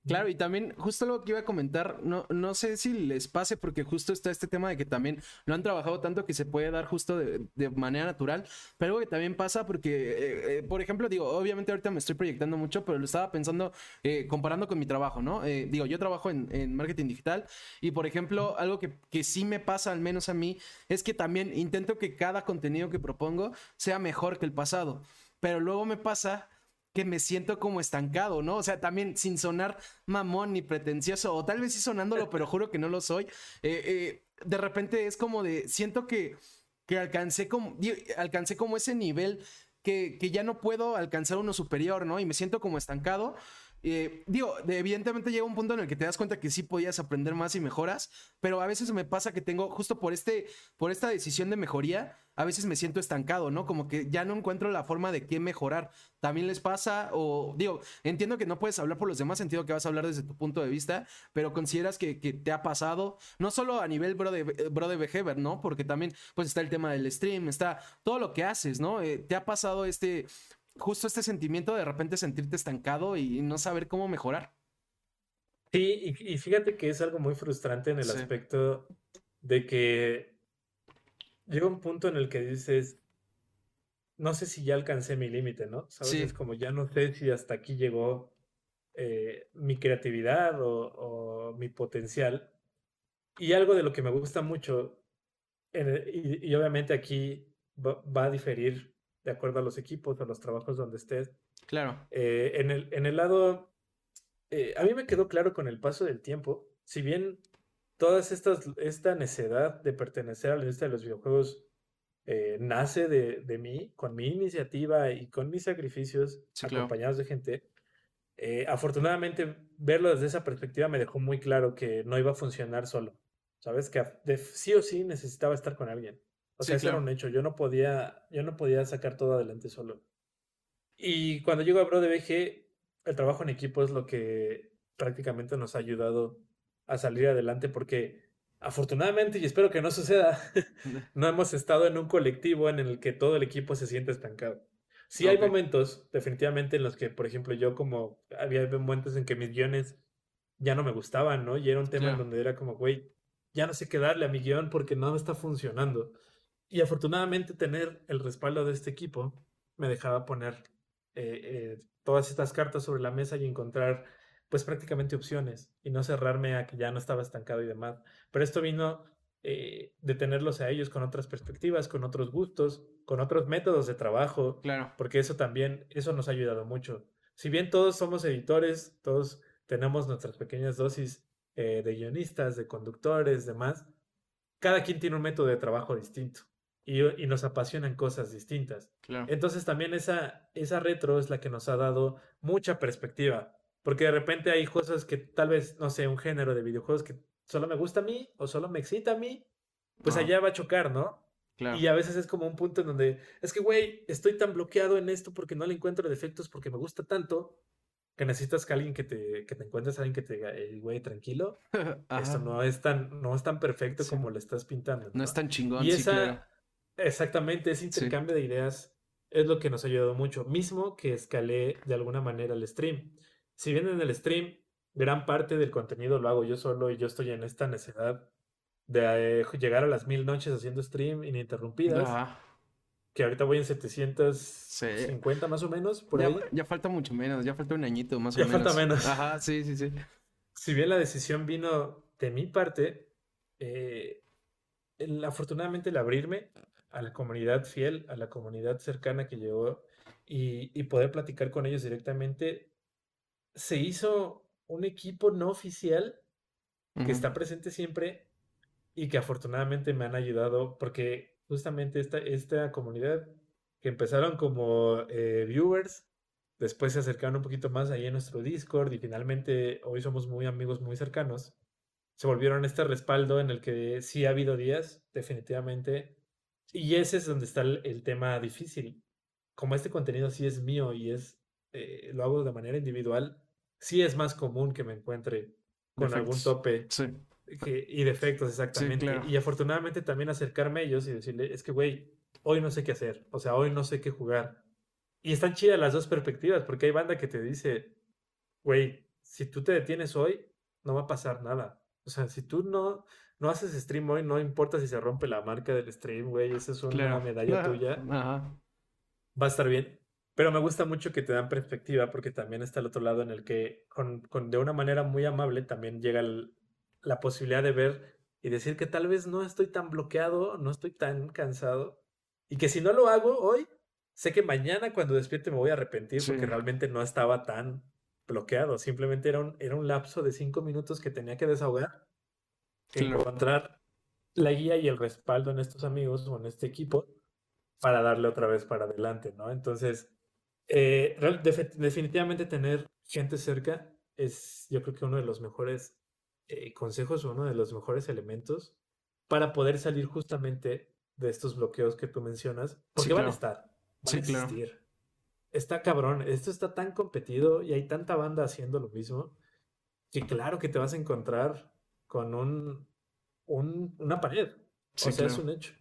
Claro, y también justo lo que iba a comentar, no, no sé si les pase porque justo está este tema de que también lo han trabajado tanto que se puede dar justo de, manera natural, pero algo que también pasa porque, eh, eh, por ejemplo, digo, obviamente ahorita me estoy proyectando mucho, pero lo estaba pensando eh, comparando con mi trabajo, ¿no? digo, yo trabajo en, en, marketing digital y, por ejemplo, algo que, que sí me pasa, al menos a mí, es que también intento que cada contenido que propongo sea mejor que el pasado, pero luego me pasa que me siento como estancado, ¿no? O sea, también sin sonar mamón ni pretencioso, o tal vez sí sonándolo, pero juro que no lo soy. Eh, eh, de repente es como de, siento que, que alcancé como, alcancé como ese nivel que, que ya no puedo alcanzar uno superior, ¿no? Y me siento como estancado. Eh, digo, evidentemente llega un punto en el que te das cuenta que sí podías aprender más y mejoras, pero a veces me pasa que tengo, justo por, este, por esta decisión de mejoría, a veces me siento estancado, ¿no? Como que ya no encuentro la forma de qué mejorar. ¿También les pasa? O digo, entiendo que no puedes hablar por los demás, entiendo que vas a hablar desde tu punto de vista, pero consideras que, te ha pasado, no solo a nivel bro de, bro de behavior, ¿no? Porque también pues está el tema del stream, está todo lo que haces, ¿no? Eh, ¿Te ha pasado este justo este sentimiento de, repente sentirte estancado y no saber cómo mejorar. Sí, y, fíjate que es algo muy frustrante en el aspecto de que llega un punto en el que dices, no sé si ya alcancé mi límite, ¿no? ¿Sabes? Es como ya no sé si hasta aquí llegó eh, mi creatividad o, mi potencial. Y algo de lo que me gusta mucho, y, obviamente aquí va, a diferir de acuerdo a los equipos, a los trabajos donde estés. Claro. Eh, en, el, en el lado, eh, a mí me quedó claro con el paso del tiempo, si bien todas estas, esta necedad de pertenecer a la lista de los videojuegos eh, nace de, de, mí, con mi iniciativa y con mis sacrificios acompañados de gente, afortunadamente verlo desde esa perspectiva me dejó muy claro que no iba a funcionar solo. ¿Sabes? Que de, sí o sí necesitaba estar con alguien. O sea, eso era un hecho. Yo no podía, yo no podía sacar todo adelante solo. Y cuando llego a Bro BG, el trabajo en equipo es lo que prácticamente nos ha ayudado a salir adelante porque afortunadamente, y espero que no suceda, [LAUGHS] [LAUGHS] no hemos estado en un colectivo en el que todo el equipo se siente estancado. Sí hay momentos, definitivamente, en los que, por ejemplo, yo como había momentos en que mis guiones ya no me gustaban, ¿no? Y era un tema en donde era como, güey, ya no sé qué darle a mi guion porque no me está funcionando. Y afortunadamente tener el respaldo de este equipo me dejaba poner eh, eh, todas estas cartas sobre la mesa y encontrar pues prácticamente opciones y no cerrarme a que ya no estaba estancado y demás. Pero esto vino eh, de tenerlos a ellos con otras perspectivas, con otros gustos, con otros métodos de trabajo. Claro. Porque eso también, eso nos ha ayudado mucho. Si bien todos somos editores, todos tenemos nuestras pequeñas dosis de guionistas, de conductores, demás, cada quien tiene un método de trabajo distinto y, nos apasionan cosas distintas. Entonces también esa, esa retro es la que nos ha dado mucha perspectiva, porque de repente hay cosas que tal vez, no sé, un género de videojuegos que solo me gusta a mí o solo me excita a mí, pues allá va a chocar, ¿no? Y a veces es como un punto en donde, es que, güey, estoy tan bloqueado en esto porque no le encuentro defectos porque me gusta tanto, que necesitas que alguien que te, que te encuentres alguien que te diga, güey, tranquilo, [LAUGHS] esto no es tan, no es tan perfecto como lo estás pintando. No, es tan chingón. Y esa, Exactamente, ese intercambio de ideas es lo que nos ha ayudado mucho. Mismo que escalé de alguna manera el stream. Si bien en el stream, gran parte del contenido lo hago yo solo y yo estoy en esta necesidad de eh, llegar a las mil noches haciendo stream ininterrumpidas. Que ahorita voy en 750 más o menos. Por ya, ahí. ya falta mucho menos, ya falta un añito más o menos. Ya falta menos. Ajá, sí, sí, sí. Si bien la decisión vino de mi parte, eh, afortunadamente el abrirme a la comunidad fiel, a la comunidad cercana que llegó y, poder platicar con ellos directamente, se hizo un equipo no oficial que está presente siempre y que afortunadamente me han ayudado porque justamente esta, esta comunidad que empezaron como eh, viewers, después se acercaron un poquito más ahí en nuestro Discord y finalmente hoy somos muy amigos muy cercanos, se volvieron este respaldo en el que sí ha habido días, definitivamente, y ese es donde está el, tema difícil. Como este contenido sí es mío y es eh, lo hago de manera individual, sí es más común que me encuentre con algún tope y defectos, exactamente. Y afortunadamente también acercarme a ellos y decirle, es que, güey, hoy no sé qué hacer, o sea, hoy no sé qué jugar. Y están chidas las dos perspectivas, porque hay banda que te dice, güey, si tú te detienes hoy, no va a pasar nada. O sea, si tú no, no haces stream hoy, no importa si se rompe la marca del stream, güey, esa es una medalla tuya. Va a estar bien. Pero me gusta mucho que te dan perspectiva porque también está el otro lado en el que con, con de una manera muy amable también llega la posibilidad de ver y decir que tal vez no estoy tan bloqueado, no estoy tan cansado y que si no lo hago hoy, sé que mañana cuando despierte me voy a arrepentir porque realmente no estaba tan bloqueado, simplemente era un, era un lapso de cinco minutos que tenía que desahogar encontrar la guía y el respaldo en estos amigos o en este equipo para darle otra vez para adelante, ¿no? Entonces, eh, definitivamente tener gente cerca es yo creo que uno de los mejores eh, consejos, uno de los mejores elementos para poder salir justamente de estos bloqueos que tú mencionas, porque van a estar, van a existir. Está cabrón, esto está tan competido y hay tanta banda haciendo lo mismo, que claro que te vas a encontrar con un, una pared. o sea, es un hecho.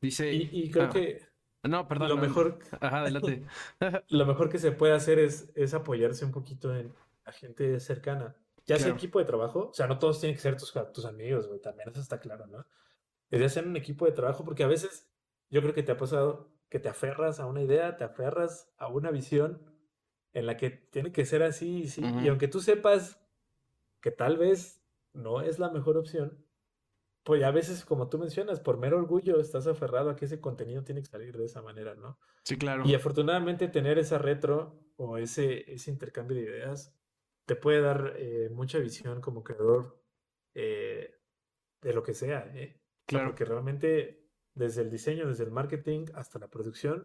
Dice. Y, creo ah, que. No, perdón. Lo mejor. Ajá, adelante. [LAUGHS] lo mejor que se puede hacer es, es apoyarse un poquito en la gente cercana. Ya sea equipo de trabajo, o sea, no todos tienen que ser tus, tus amigos, güey, también eso está claro, ¿no? Es de hacer un equipo de trabajo, porque a veces yo creo que te ha pasado que te aferras a una idea, te aferras a una visión en la que tiene que ser así, sí, y aunque tú sepas que tal vez no es la mejor opción, pues a veces, como tú mencionas, por mero orgullo estás aferrado a que ese contenido tiene que salir de esa manera, ¿no? Sí, claro. Y afortunadamente tener esa retro o ese, ese intercambio de ideas te puede dar eh, mucha visión como creador eh, de lo que sea, ¿eh? Claro. Porque realmente desde el diseño, desde el marketing hasta la producción,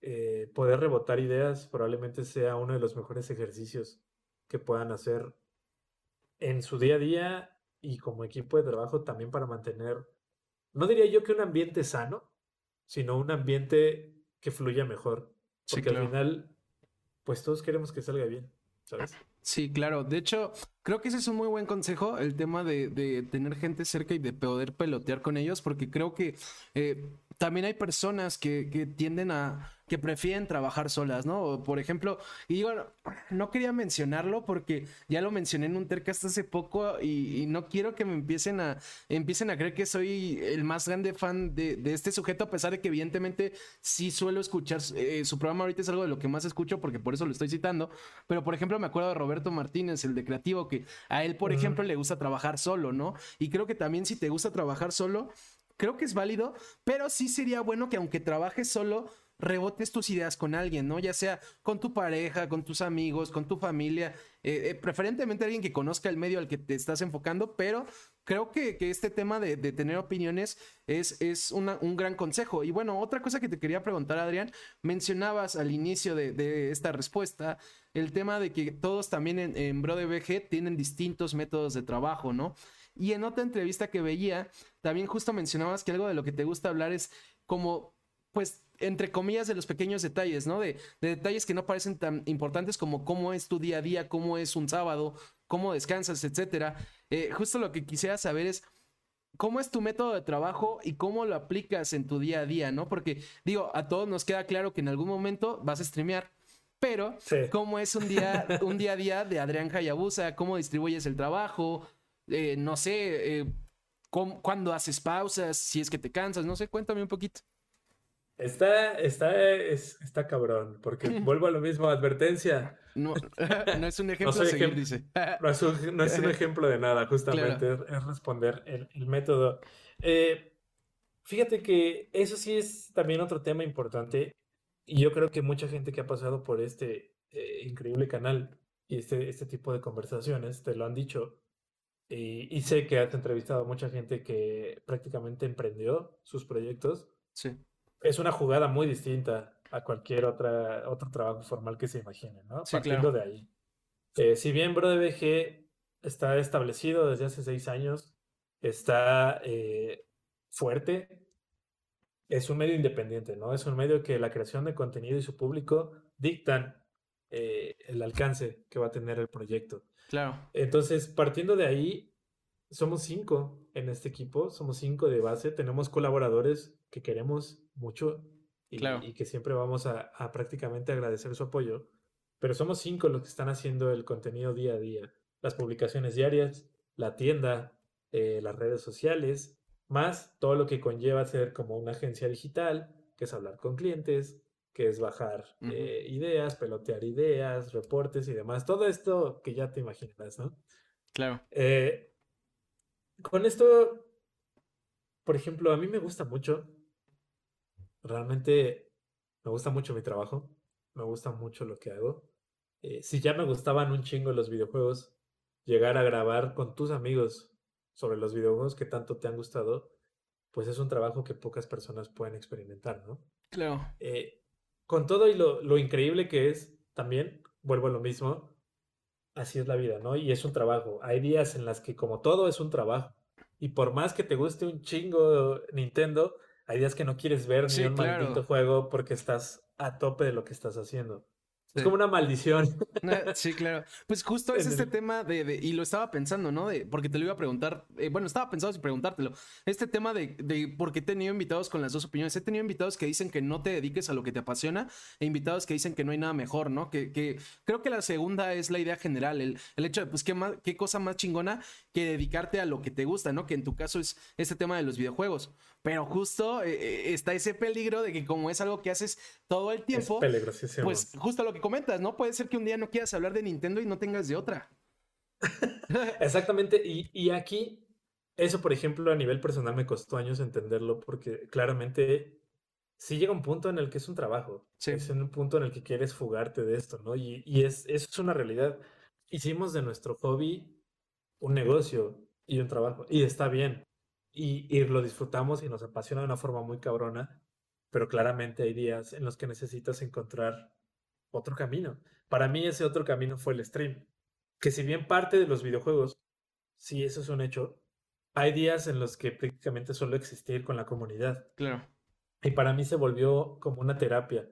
eh, poder rebotar ideas probablemente sea uno de los mejores ejercicios que puedan hacer en su día a día y como equipo de trabajo también para mantener, no diría yo que un ambiente sano, sino un ambiente que fluya mejor. Porque al final, pues todos queremos que salga bien, ¿sabes? Sí, claro. De hecho, creo que ese es un muy buen consejo, el tema de, de tener gente cerca y de poder pelotear con ellos, porque creo que eh, también hay personas que, que tienden a que prefieren trabajar solas, ¿no? Por ejemplo, y digo, no quería mencionarlo porque ya lo mencioné en un tercast hace poco y, no quiero que me empiecen a, empiecen a creer que soy el más grande fan de, este sujeto, a pesar de que evidentemente sí suelo escuchar, eh, su programa ahorita es algo de lo que más escucho porque por eso lo estoy citando, pero por ejemplo me acuerdo de Roberto Martínez, el de Creativo, que a él, por ejemplo, le gusta trabajar solo, ¿no? Y creo que también si te gusta trabajar solo, creo que es válido, pero sí sería bueno que aunque trabajes solo, rebotes tus ideas con alguien, ¿no? Ya sea con tu pareja, con tus amigos, con tu familia, eh, eh, preferentemente alguien que conozca el medio al que te estás enfocando, pero creo que, este tema de, tener opiniones es, es un gran consejo. Y bueno, otra cosa que te quería preguntar, Adrián, mencionabas al inicio de, esta respuesta el tema de que todos también en, en BroDBG tienen distintos métodos de trabajo, ¿no? Y en otra entrevista que veía, también justo mencionabas que algo de lo que te gusta hablar es como, pues, entre comillas, de los pequeños detalles, ¿no? De, detalles que no parecen tan importantes como cómo es tu día a día, cómo es un sábado, cómo descansas, etcétera. Eh, justo lo que quisiera saber es cómo es tu método de trabajo y cómo lo aplicas en tu día a día, ¿no? Porque digo, a todos nos queda claro que en algún momento vas a streamear. Pero, ¿cómo es un día, un día a día de Adrián Hayabusa? ¿Cómo distribuyes el trabajo? Eh, no sé, eh, ¿cuándo haces pausas? Si es que te cansas, no sé, cuéntame un poquito. Está, está, está cabrón, porque [LAUGHS] vuelvo a lo mismo, advertencia. No, [LAUGHS] no es un [LAUGHS] ejemplo de seguir, dice. No es, un, no es, un, ejemplo de nada, justamente es, responder el, el método. Eh, fíjate que eso sí es también otro tema importante y yo creo que mucha gente que ha pasado por este eh, increíble canal y este, este tipo de conversaciones te lo han dicho. Y, y sé que has entrevistado a mucha gente que prácticamente emprendió sus proyectos. Sí es una jugada muy distinta a cualquier otra, otro trabajo formal que se imagine, ¿no? Partiendo de ahí. Eh, si bien BroDBG está establecido desde hace seis años, está eh, fuerte, es un medio independiente, ¿no? Es un medio que la creación de contenido y su público dictan eh, el alcance que va a tener el proyecto. Claro. Entonces, partiendo de ahí, somos cinco en este equipo, somos cinco de base, tenemos colaboradores que queremos mucho y, que siempre vamos a, prácticamente agradecer su apoyo. Pero somos cinco los que están haciendo el contenido día a día. Las publicaciones diarias, la tienda, eh, las redes sociales, más todo lo que conlleva ser como una agencia digital, que es hablar con clientes, que es bajar eh, ideas, pelotear ideas, reportes y demás. Todo esto que ya te imaginas, ¿no? Claro. Eh, con esto, por ejemplo, a mí me gusta mucho Realmente me gusta mucho mi trabajo, me gusta mucho lo que hago. Eh, si ya me gustaban un chingo los videojuegos, llegar a grabar con tus amigos sobre los videojuegos que tanto te han gustado, pues es un trabajo que pocas personas pueden experimentar, ¿no? Claro. Eh, con todo y lo, lo, increíble que es, también, vuelvo a lo mismo, así es la vida, ¿no? Y es un trabajo. Hay días en las que como todo es un trabajo. Y por más que te guste un chingo Nintendo, hay días que no quieres ver ni un maldito juego porque estás a tope de lo que estás haciendo. Es como una maldición. Sí, claro. Pues justo es este tema de, y lo estaba pensando, ¿no? De, porque te lo iba a preguntar, eh, bueno, estaba pensando si preguntártelo. Este tema de, de por qué he tenido invitados con las dos opiniones. He tenido invitados que dicen que no te dediques a lo que te apasiona e invitados que dicen que no hay nada mejor, ¿no? Que, que creo que la segunda es la idea general, el, el hecho de, pues, ¿qué, más, qué cosa más chingona que dedicarte a lo que te gusta, ¿no? Que en tu caso es este tema de los videojuegos. Pero justo eh, eh, está ese peligro de que como es algo que haces todo el tiempo, es pues justo lo que comentas, ¿no? Puede ser que un día no quieras hablar de Nintendo y no tengas de otra. [LAUGHS] Exactamente, y, aquí, eso por ejemplo a nivel personal me costó años entenderlo porque claramente sí llega un punto en el que es un trabajo, es un punto en el que quieres fugarte de esto, ¿no? Y, y es, eso es una realidad. Hicimos de nuestro hobby un negocio y un trabajo, y está bien y, lo disfrutamos y nos apasiona de una forma muy cabrona, pero claramente hay días en los que necesitas encontrar otro camino. Para mí ese otro camino fue el stream, que si bien parte de los videojuegos, sí, eso es un hecho, hay días en los que prácticamente solo existir con la comunidad. Claro. Y para mí se volvió como una terapia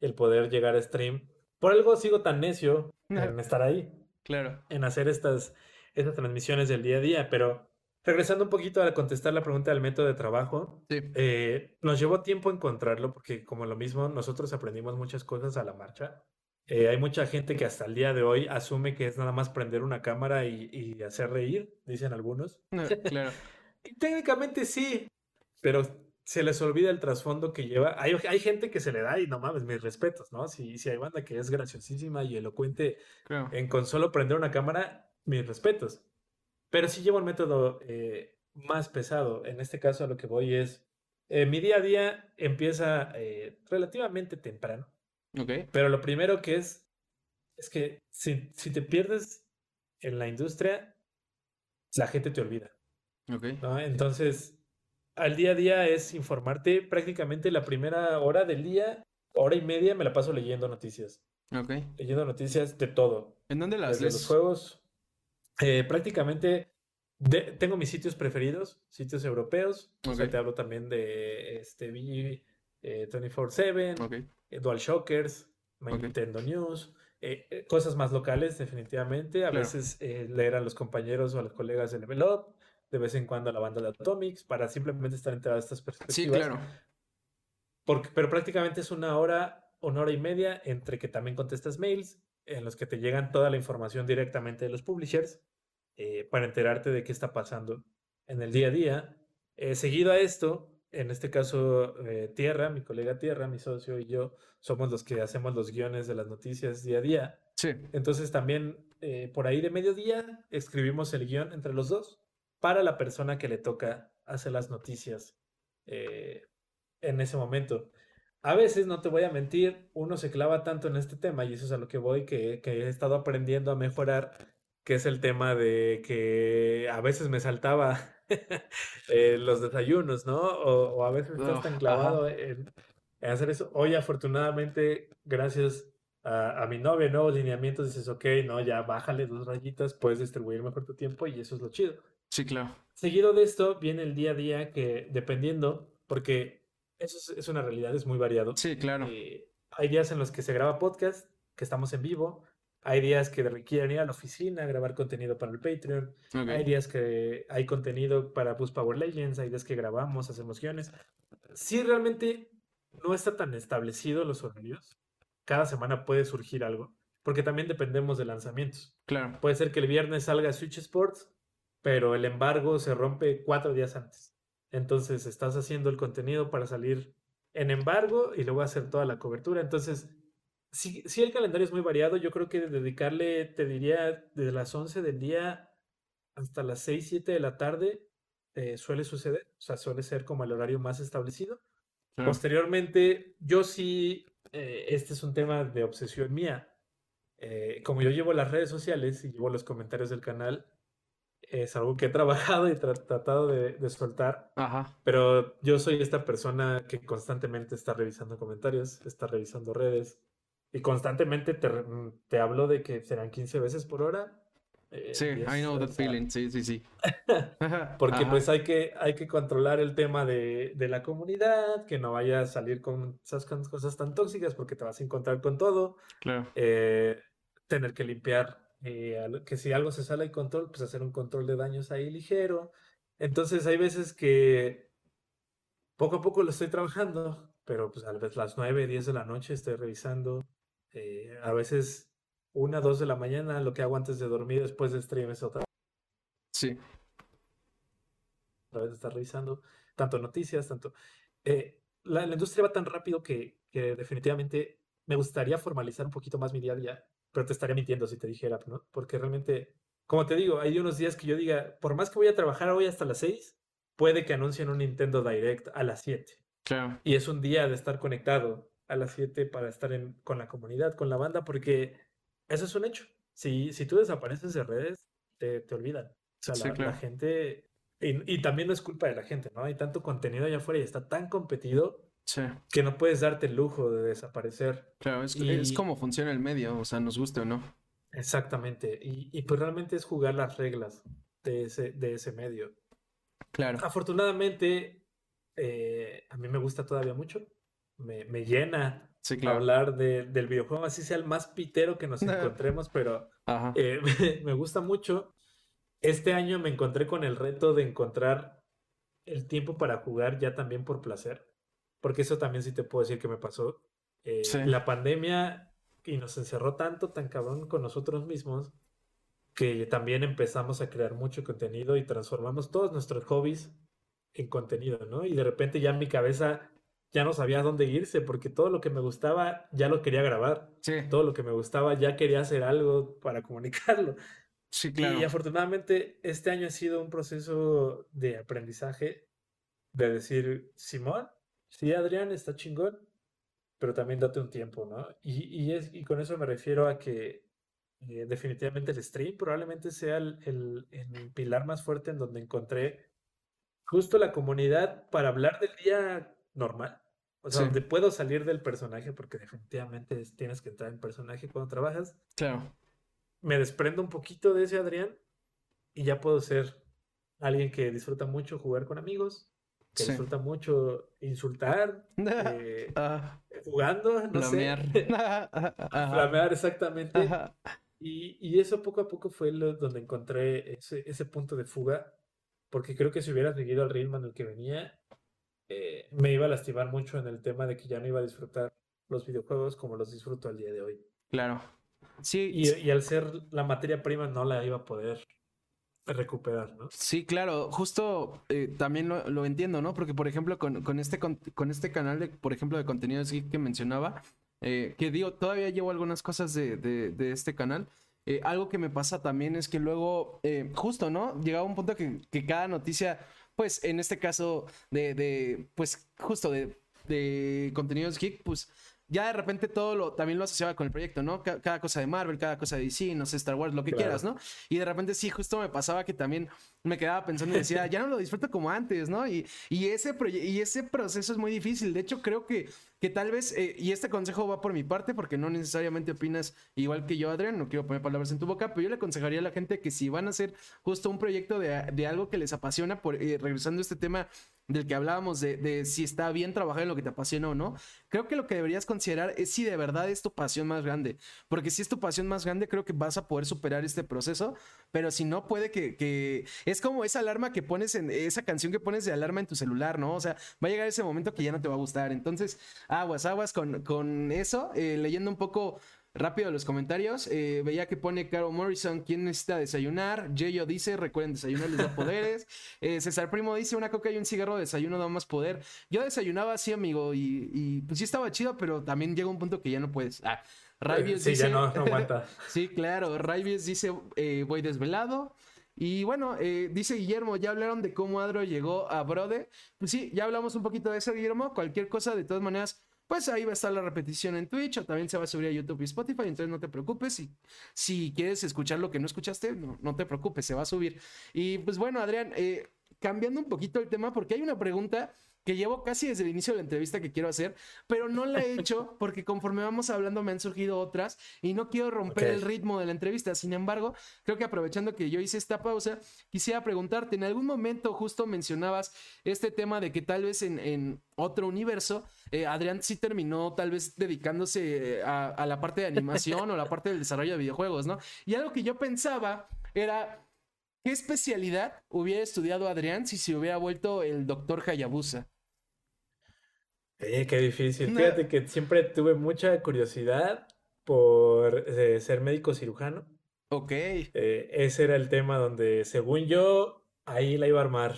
el poder llegar a stream. Por algo sigo tan necio [LAUGHS] en estar ahí. Claro. En hacer estas, estas transmisiones del día a día, pero Regresando un poquito a contestar la pregunta del método de trabajo, eh, nos llevó tiempo encontrarlo porque como lo mismo, nosotros aprendimos muchas cosas a la marcha. Eh, hay mucha gente que hasta el día de hoy asume que es nada más prender una cámara y, hacer reír, dicen algunos. claro. [LAUGHS] y técnicamente sí, pero se les olvida el trasfondo que lleva. Hay, hay, gente que se le da y no mames, mis respetos, ¿no? Si, si hay banda que es graciosísima y elocuente en con solo prender una cámara, mis respetos. Pero sí llevo el método eh, más pesado. En este caso a lo que voy es, eh, mi día a día empieza eh, relativamente temprano. Ok. Pero lo primero que es, es que si, si, te pierdes en la industria, la gente te olvida. Ok. Entonces, al día a día es informarte prácticamente la primera hora del día, hora y media me la paso leyendo noticias. Ok. Leyendo noticias de todo. ¿En dónde las Desde los juegos eh, prácticamente tengo mis sitios preferidos, sitios europeos. O sea, te hablo también de este, 24-7, okay. Eh, DualShockers, Nintendo News, eh, cosas más locales, definitivamente. A veces leer a los compañeros o a los colegas de Level Up, de vez en cuando a la banda de Atomics, para simplemente estar enterado de estas perspectivas. Sí, claro. Porque, pero prácticamente es una hora, una hora y media entre que también contestas mails, en los que te llegan toda la información directamente de los publishers eh, para enterarte de qué está pasando en el día a día. Eh, seguido a esto, en este caso, eh, Tierra, mi colega Tierra, mi socio y yo, somos los que hacemos los guiones de las noticias día a día. Sí. Entonces también por ahí de mediodía escribimos el guion entre los dos para la persona que le toca hacer las noticias en ese momento. A veces, no te voy a mentir, uno se clava tanto en este tema, y eso es a lo que voy, que, he estado aprendiendo a mejorar, que es el tema de que a veces me saltaba [LAUGHS] eh, los desayunos, ¿no? O, a veces estás tan clavado en, hacer eso. Hoy, afortunadamente, gracias a, mi novia, nuevos lineamientos, dices, ok, no, ya bájale dos rayitas, puedes distribuir mejor tu tiempo y eso es lo chido. Sí, claro. Seguido de esto viene el día a día que, dependiendo, porque eso es, una realidad, es muy variado. Sí, claro. Eh, hay días en los que se graba podcast, que estamos en vivo. Hay días que requieren ir a la oficina, grabar contenido para el Patreon. Hay días que hay contenido para Boost Power Legends. Hay días que grabamos, hacemos guiones. Sí, realmente no está tan establecido los horarios. Cada semana puede surgir algo, porque también dependemos de lanzamientos. Claro. Puede ser que el viernes salga Switch Sports, pero el embargo se rompe cuatro días antes. Entonces estás haciendo el contenido para salir en embargo y luego hacer toda la cobertura. Entonces, si, el calendario es muy variado, yo creo que dedicarle, te diría, desde las 11 del día hasta las 6, 7 de la tarde eh, suele suceder. O sea, suele ser como el horario más establecido. Posteriormente, yo sí, eh, este es un tema de obsesión mía. Eh, como yo llevo las redes sociales y llevo los comentarios del canal, es algo que he trabajado y tratado de, soltar. Ajá. Pero yo soy esta persona que constantemente está revisando comentarios, está revisando redes. y constantemente te, te hablo de que serán 15 veces por hora. Eh, sí, I know that feeling, sí, sí, sí. [LAUGHS] [LAUGHS] Porque pues hay que, hay que controlar el tema de, de, la comunidad, que no vaya a salir con esas cosas tan tóxicas porque te vas a encontrar con todo. Claro. Eh, tener que limpiar, eh, que si algo se sale de control, pues hacer un control de daños ahí ligero. Entonces hay veces que poco a poco lo estoy trabajando, pero pues a veces las 9, 10 de la noche estoy revisando. Eh, a veces una, dos de la mañana, lo que hago antes de dormir después de stream es otra. Sí. A veces está revisando tanto noticias, tanto... Eh, la, industria va tan rápido que, que, definitivamente me gustaría formalizar un poquito más mi día a día, pero te estaría mintiendo si te dijera, ¿no? Porque realmente, como te digo, hay unos días que yo diga, por más que voy a trabajar hoy hasta las 6, puede que anuncien un Nintendo Direct a las 7. Claro. Y es un día de estar conectado a las 7 para estar en, con la comunidad, con la banda, porque eso es un hecho. Si, si tú desapareces de redes, te, te olvidan. O sea, la, gente... Y, y, también no es culpa de la gente, ¿no? Hay tanto contenido allá afuera y está tan competido que no puedes darte el lujo de desaparecer. Claro, es, es como funciona el medio, o sea, nos guste o no. Exactamente. Y, y pues realmente es jugar las reglas de ese, de ese medio. Claro. Afortunadamente, eh, a mí me gusta todavía mucho. Me, me llena hablar de, del videojuego, así sea el más pitero que nos [LAUGHS] encontremos, pero eh, [LAUGHS] me, gusta mucho. Este año me encontré con el reto de encontrar el tiempo para jugar ya también por placer, porque eso también sí te puedo decir que me pasó. Eh, la pandemia y nos encerró tanto, tan cabrón con nosotros mismos, que también empezamos a crear mucho contenido y transformamos todos nuestros hobbies en contenido, ¿no? Y de repente ya en mi cabeza ya no sabía dónde irse porque todo lo que me gustaba ya lo quería grabar. Sí. Todo lo que me gustaba ya quería hacer algo para comunicarlo. Sí, claro. Y afortunadamente este año ha sido un proceso de aprendizaje de decir, Simón, sí, Adrián, está chingón, pero también date un tiempo, ¿no? Y, y, es, y con eso me refiero a que eh, definitivamente el stream probablemente sea el, el, pilar más fuerte en donde encontré justo la comunidad para hablar del día normal. O sea, donde puedo salir del personaje, porque definitivamente tienes que entrar en personaje cuando trabajas. Claro. Me desprendo un poquito de ese Adrián y ya puedo ser alguien que disfruta mucho jugar con amigos, que disfruta mucho insultar, [LAUGHS] eh, ah. jugando, no sé. Flamear, [LAUGHS] [LAUGHS] exactamente. Y, eso poco a poco fue lo, donde encontré ese, ese punto de fuga, porque creo que si hubiera seguido al ritmo en el que venía, eh, me iba a lastimar mucho en el tema de que ya no iba a disfrutar los videojuegos como los disfruto al día de hoy. Claro. Sí. Y, al ser la materia prima no la iba a poder recuperar, ¿no? Sí, claro, justo eh, también lo, entiendo, ¿no? Porque, por ejemplo, con, con, este, con, este canal, de, por ejemplo, de contenido que mencionaba, eh, que digo, todavía llevo algunas cosas de, de, este canal. Eh, algo que me pasa también es que luego, justo, ¿no? Llegaba un punto que, que, cada noticia, pues en este caso de, de pues justo de, de contenidos geek, pues ya de repente todo lo también lo asociaba con el proyecto, ¿no? Cada, cosa de Marvel, cada cosa de DC, no sé, Star Wars, lo que quieras, ¿no? Y de repente sí, justo me pasaba que también me quedaba pensando y decía, [LAUGHS] ya no lo disfruto como antes, ¿no? Y, y, ese, y ese proceso es muy difícil. De hecho, creo que, que tal vez, eh, y este consejo va por mi parte, porque no necesariamente opinas igual que yo, Adrián, no quiero poner palabras en tu boca, pero yo le aconsejaría a la gente que si van a hacer justo un proyecto de, de algo que les apasiona, por, eh, regresando a este tema del que hablábamos de, de, si está bien trabajar en lo que te apasiona o no, creo que lo que deberías considerar es si de verdad es tu pasión más grande. Porque si es tu pasión más grande, creo que vas a poder superar este proceso. Pero si no, puede que, que... es como esa alarma que pones en esa canción que pones de alarma en tu celular, ¿no? O sea, va a llegar ese momento que ya no te va a gustar. Entonces, aguas, aguas con, con eso. Eh, leyendo un poco Rápido los comentarios. Eh, veía que pone Caro Morrison, ¿quién necesita desayunar? Yeyo dice, recuerden, desayunar les da [LAUGHS] poderes. Eh, César Primo dice, una coca y un cigarro de desayuno da más poder. Yo desayunaba así, amigo, y, pues sí estaba chido, pero también llega un punto que ya no puedes. Ah, Raibies sí, ya no, [LAUGHS] aguanta. sí, claro. Raibies dice, eh, voy desvelado. Y bueno, dice Guillermo, ya hablaron de cómo Adro llegó a Brode. Pues sí, ya hablamos un poquito de eso, Guillermo. Cualquier cosa, de todas maneras, pues ahí va a estar la repetición en Twitch o también se va a subir a YouTube y Spotify, entonces no te preocupes. Si, si quieres escuchar lo que no escuchaste, no, no te preocupes, se va a subir. Y pues bueno, Adrián, eh, cambiando un poquito el tema, porque hay una pregunta que llevo casi desde el inicio de la entrevista que quiero hacer, pero no la he hecho [LAUGHS] porque conforme vamos hablando me han surgido otras y no quiero romper el ritmo de la entrevista. Sin embargo, creo que aprovechando que yo hice esta pausa, quisiera preguntarte, en algún momento justo mencionabas este tema de que tal vez en, otro universo, eh, Adrián sí terminó tal vez dedicándose eh, a, a la parte de animación o la parte del desarrollo de videojuegos, ¿no? Y algo que yo pensaba era ¿Qué especialidad hubiera estudiado Adrián si se hubiera vuelto el doctor Hayabusa? Eh, qué difícil. Fíjate que siempre tuve mucha curiosidad por eh, ser médico cirujano. Ok. Eh, ese era el tema donde, según yo, ahí la iba a armar.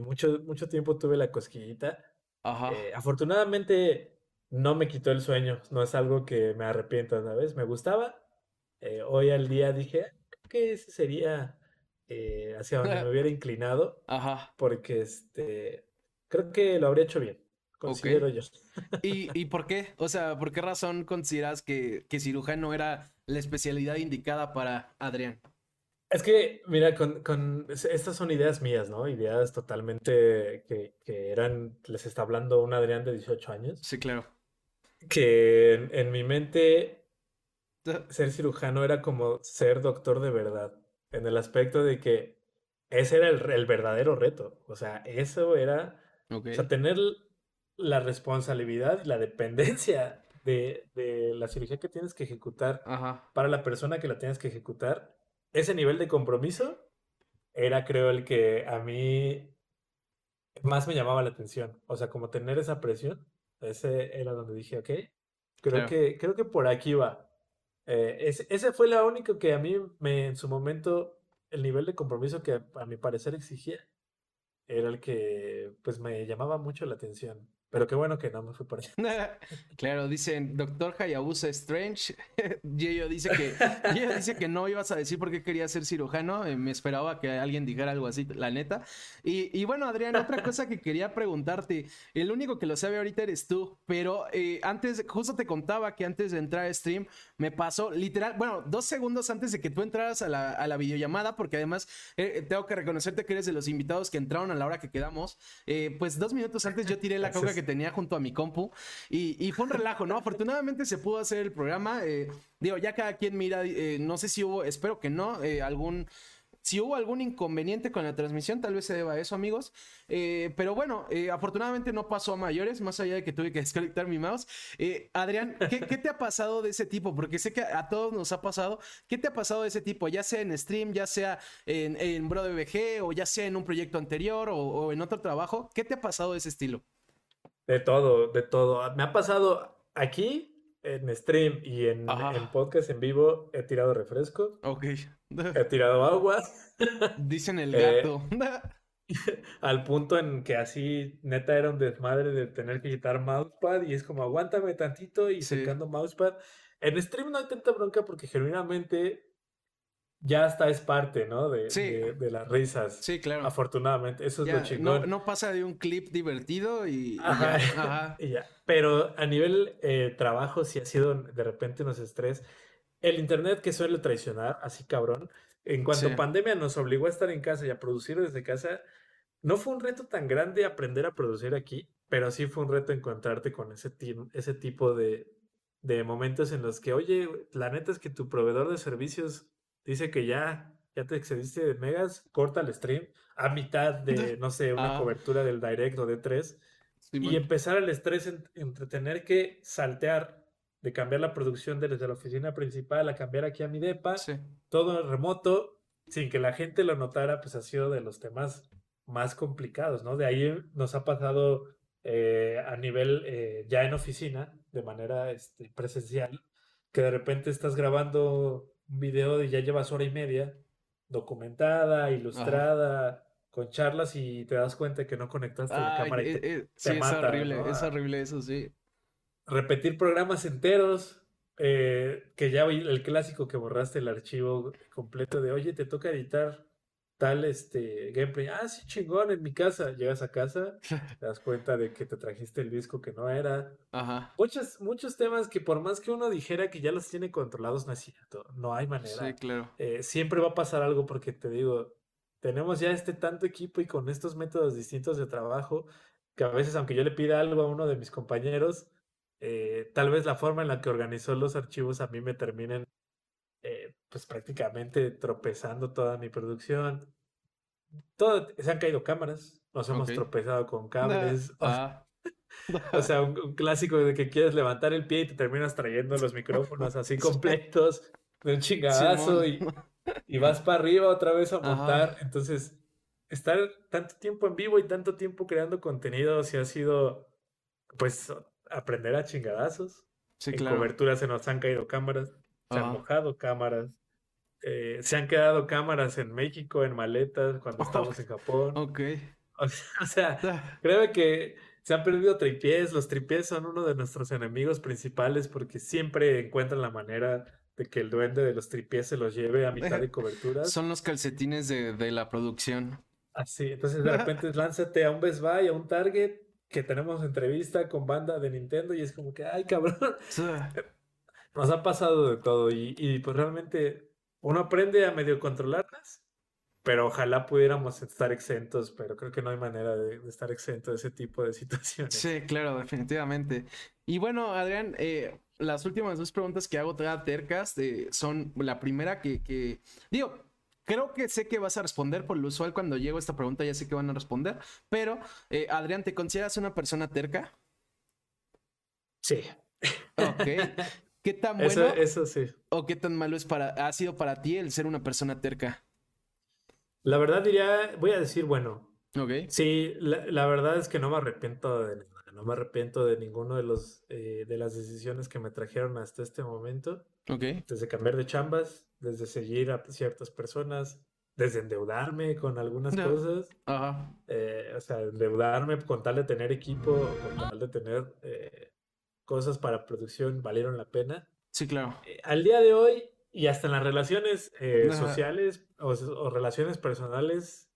mucho, mucho tiempo tuve la cosquillita. Ajá. afortunadamente no me quitó el sueño. No es algo que me arrepiento, ¿sabes? Me gustaba. hoy al día dije ah, que ese sería eh, hacia donde [LAUGHS] me hubiera inclinado. Ajá. Porque este, creo que lo habría hecho bien. Considero yo. [LAUGHS] ¿Y, ¿Y, por qué? O sea, ¿por qué razón consideras que, que cirujano era la especialidad indicada para Adrián? Es que, mira, con, con, estas son ideas mías, ¿no? Ideas totalmente que, que, eran, les está hablando un Adrián de 18 años. Sí, claro. Que en, en mi mente [LAUGHS] ser cirujano era como ser doctor de verdad en el aspecto de que ese era el, verdadero reto. O sea, eso era, o sea, tener la responsabilidad y la dependencia de, la cirugía que tienes que ejecutar para la persona que la tienes que ejecutar. Ese nivel de compromiso era, creo, el que a mí más me llamaba la atención. O sea, como tener esa presión, ese era donde dije, ok, creo, que, creo que por aquí va. Eh, ese, fue lo único que a mí me, en su momento, el nivel de compromiso que a mi parecer exigía, era el que pues me llamaba mucho la atención. Pero qué bueno que no me fui por [LAUGHS] allá. claro, dicen Doctor Hayabusa Strange. [LAUGHS] Yeyo dice que dice que no ibas a decir por qué quería ser cirujano. Eh, me esperaba que alguien dijera algo así, la neta. Y, bueno, Adrián, otra [LAUGHS] cosa que quería preguntarte. El único que lo sabe ahorita eres tú. Pero eh, antes, justo te contaba que antes de entrar a stream, me pasó literal, bueno, dos segundos antes de que tú entraras a la, videollamada, porque además eh, tengo que reconocerte que eres de los invitados que entraron a la hora que quedamos. pues dos minutos antes yo tiré la coca que tenía junto a mi compu y, fue un relajo, ¿no? Afortunadamente se pudo hacer el programa. Eh, digo, ya cada quien mira, eh, no sé si hubo, espero que no, eh, algún si hubo algún inconveniente con la transmisión, tal vez se deba a eso, amigos. pero bueno, afortunadamente no pasó a mayores, más allá de que tuve que [LAUGHS] desconectar mi mouse. Adrián, ¿qué, te ha pasado de ese tipo? Porque sé que a todos nos ha pasado. ¿Qué te ha pasado de ese tipo? Ya sea en stream, ya sea en, en BroDBG, o ya sea en un proyecto anterior, o en otro trabajo. ¿Qué te ha pasado de ese estilo? De todo, de todo. Me ha pasado aquí, en stream y en, podcast en vivo, he tirado refresco. Ok. [LAUGHS] He tirado agua. Dicen el [LAUGHS] gato. Eh, [LAUGHS] al punto en que así, neta, era un desmadre de tener que quitar mousepad y es como, aguántame tantito y secando mousepad. En stream no hay tanta bronca porque genuinamente ya hasta es parte, ¿no? De, de, las risas. Sí, claro. Afortunadamente, eso es lo chingón. No, pasa de un clip divertido y, Ajá. ya. [LAUGHS] y ya. Pero a nivel eh, trabajo sí ha sido de repente unos estrés. El internet que suele traicionar, así cabrón. En cuanto pandemia nos obligó a estar en casa y a producir desde casa, no fue un reto tan grande aprender a producir aquí, pero sí fue un reto encontrarte con ese, ese tipo de, de momentos en los que, oye, la neta es que tu proveedor de servicios dice que ya, ya te excediste de megas, corta el stream a mitad de, no sé, [LAUGHS] una ah. cobertura del direct o de tres. y empezar el estrés entre tener que saltear de cambiar la producción desde la oficina principal a cambiar aquí a mi depa, todo remoto, sin que la gente lo notara, pues ha sido de los temas más complicados, ¿no? De ahí nos ha pasado eh, a nivel eh, ya en oficina, de manera este, presencial, que de repente estás grabando un video de ya llevas hora y media, documentada, ilustrada, con charlas y te das cuenta que no conectaste la cámara y te, eh, sí, es horrible, es horrible eso, sí. Repetir programas enteros, eh, que ya el clásico que borraste el archivo completo de, oye, te toca editar tal este gameplay. Ah, sí, chingón, en mi casa. Llegas a casa, [LAUGHS] te das cuenta de que te trajiste el disco que no era. Ajá. Muchos, muchos temas que por más que uno dijera que ya los tiene controlados, no es cierto. No hay manera. Sí, claro. Eh, siempre va a pasar algo porque te digo, tenemos ya este tanto equipo y con estos métodos distintos de trabajo que a veces, aunque yo le pida algo a uno de mis compañeros, eh, tal vez la forma en la que organizó los archivos a mí me terminen, pues prácticamente tropezando toda mi producción. Todo, se han caído cámaras, nos hemos tropezado con cables. Ah. O sea, [LAUGHS] un, clásico de que quieres levantar el pie y te terminas trayendo los micrófonos así [LAUGHS] completos de un chingadazo y, y, vas para arriba otra vez a montar. Entonces, estar tanto tiempo en vivo y tanto tiempo creando contenido si ha sido, pues, aprender a chingadazos. en cobertura se nos han caído cámaras, se han mojado cámaras. Eh, se han quedado cámaras en México, en maletas, cuando estamos en Japón. Ok. O sea, [LAUGHS] creo que se han perdido tripiés. Los tripiés son uno de nuestros enemigos principales porque siempre encuentran la manera de que el duende de los tripiés se los lleve a mitad de cobertura. Son los calcetines de, la producción. Así, entonces de [LAUGHS] repente lánzate a un Best Buy, a un Target, que tenemos entrevista con banda de Nintendo y es como que, ay cabrón, [LAUGHS] nos ha pasado de todo y, y pues realmente uno aprende a medio controlarlas pero ojalá pudiéramos estar exentos, pero creo que no hay manera de, estar exento de ese tipo de situaciones. Sí, claro, definitivamente. Y bueno, Adrián, eh, las últimas dos preguntas que hago toda tercas eh, son la primera que, digo, creo que sé que vas a responder, por lo usual cuando llego a esta pregunta ya sé que van a responder, pero eh, Adrián, ¿te consideras una persona terca? Sí. Ok. ¿Qué tan bueno eso, eso sí. o qué tan malo es para, ha sido para ti el ser una persona terca? La verdad diría, voy a decir, bueno. Ok. Sí, la, verdad es que no me arrepiento de nada, no me arrepiento de ninguno de los eh, de las decisiones que me trajeron hasta este momento. Ok. Desde cambiar de chambas, desde seguir a ciertas personas, desde endeudarme con algunas cosas. Ajá. Eh, o sea, endeudarme con tal de tener equipo, con tal de tener eh, cosas para producción valieron la pena. Sí, claro. al día de hoy, y hasta en las relaciones eh, sociales o, relaciones personales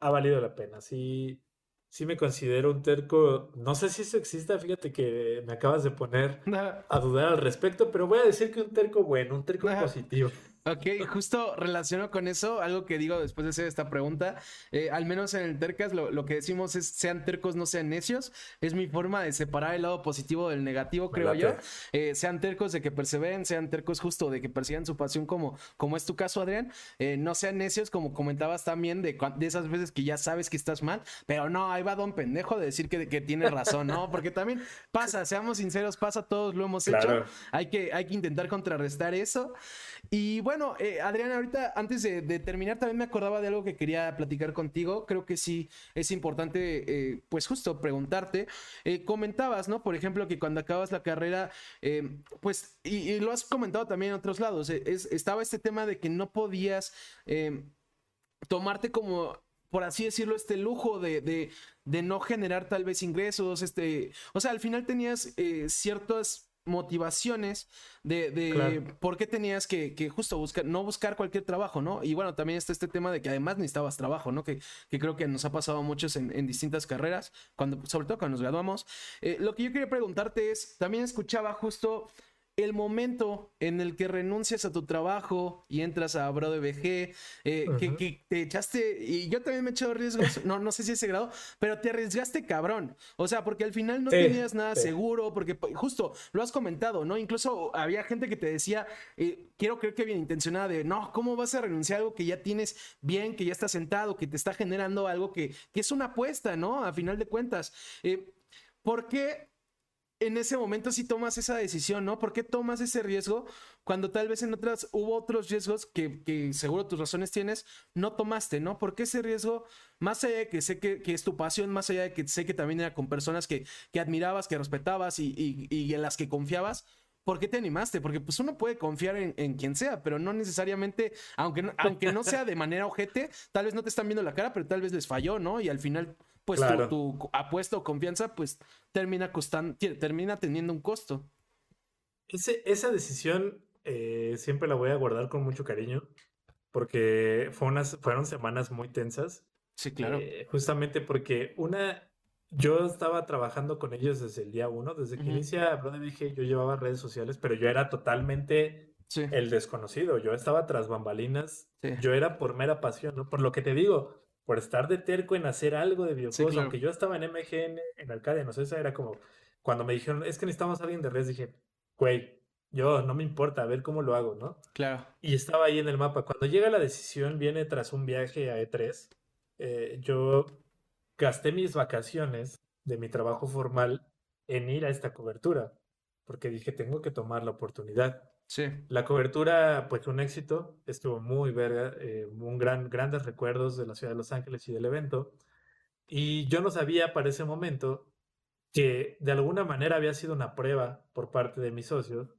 ha valido la pena. Sí, sí me considero un terco. No sé si eso exista, fíjate que me acabas de poner a dudar al respecto, pero voy a decir que un terco bueno, un terco positivo. Ok, justo relaciono con eso, algo que digo después de hacer esta pregunta, eh, al menos en el Tercas lo, que decimos es sean tercos, no sean necios, es mi forma de separar el lado positivo del negativo, creo yo, eh, sean tercos de que perseveren, sean tercos justo de que persigan su pasión como, como es tu caso, Adrián, eh, no sean necios como comentabas también de, de esas veces que ya sabes que estás mal, pero no, ahí va don pendejo de decir que, que tiene razón, ¿no? Porque también pasa, seamos sinceros, pasa, todos lo hemos hecho, hay que, hay que intentar contrarrestar eso. Y bueno, eh, Adrián, ahorita antes de, terminar, también me acordaba de algo que quería platicar contigo. Creo que sí es importante, eh, pues justo preguntarte. Eh, comentabas, ¿no? Por ejemplo, que cuando acabas la carrera, pues, y, lo has comentado también en otros lados, estaba este tema de que no podías tomarte como por así decirlo, este lujo de, de, no generar tal vez ingresos, este, o sea, al final tenías ciertas motivaciones de, por qué tenías que, justo buscar, no buscar cualquier trabajo, ¿no? Y bueno, también está este tema de que además necesitabas trabajo, ¿no? Que, creo que nos ha pasado a muchos en, distintas carreras, cuando, sobre todo cuando nos graduamos. Eh, lo que yo quería preguntarte es, también escuchaba justo el momento en el que renuncias a tu trabajo y entras a Bro eh, que, te echaste, y yo también me he echado riesgos, no, no sé si ese grado, pero te arriesgaste cabrón. O sea, porque al final no tenías nada seguro, porque justo lo has comentado, ¿no? Incluso había gente que te decía, eh, quiero creer que bien intencionada, de no, ¿cómo vas a renunciar a algo que ya tienes bien, que ya está sentado, que te está generando algo que, que es una apuesta, ¿no? A final de cuentas. Eh, ¿Por qué en ese momento sí tomas esa decisión, ¿no? ¿Por qué tomas ese riesgo cuando tal vez en otras hubo otros riesgos que, seguro tus razones tienes, no tomaste, ¿no? ¿Por qué ese riesgo, más allá de que sé que, es tu pasión, más allá de que sé que también era con personas que, admirabas, que respetabas y, en las que confiabas, ¿Por qué te animaste? Porque pues uno puede confiar en, quien sea, pero no necesariamente, aunque aunque no sea de manera ojete, tal vez no te están viendo la cara, pero tal vez les falló, ¿no? Y al final pues tu, apuesta o confianza pues termina costando, termina teniendo un costo. Ese, esa decisión eh, siempre la voy a guardar con mucho cariño porque fue unas, fueron semanas muy tensas. Sí, claro. Eh, justamente porque una, yo estaba trabajando con ellos desde el día uno, desde que inicia Brother dije, yo llevaba redes sociales, pero yo era totalmente el desconocido, yo estaba tras bambalinas, yo era por mera pasión, ¿no? Por lo que te digo, por estar de terco en hacer algo de videojuegos, aunque yo estaba en MGN, en Arcadia, no sé, esa era como, cuando me dijeron, es que necesitamos a alguien de redes, dije, güey, yo no me importa, a ver cómo lo hago, ¿no? Claro. Y estaba ahí en el mapa. Cuando llega la decisión, viene tras un viaje a E3, eh, yo gasté mis vacaciones de mi trabajo formal en ir a esta cobertura, porque dije, tengo que tomar la oportunidad. La cobertura, pues un éxito, estuvo muy verga, eh, un gran, grandes recuerdos de la ciudad de Los Ángeles y del evento. Y yo no sabía para ese momento que de alguna manera había sido una prueba por parte de mis socios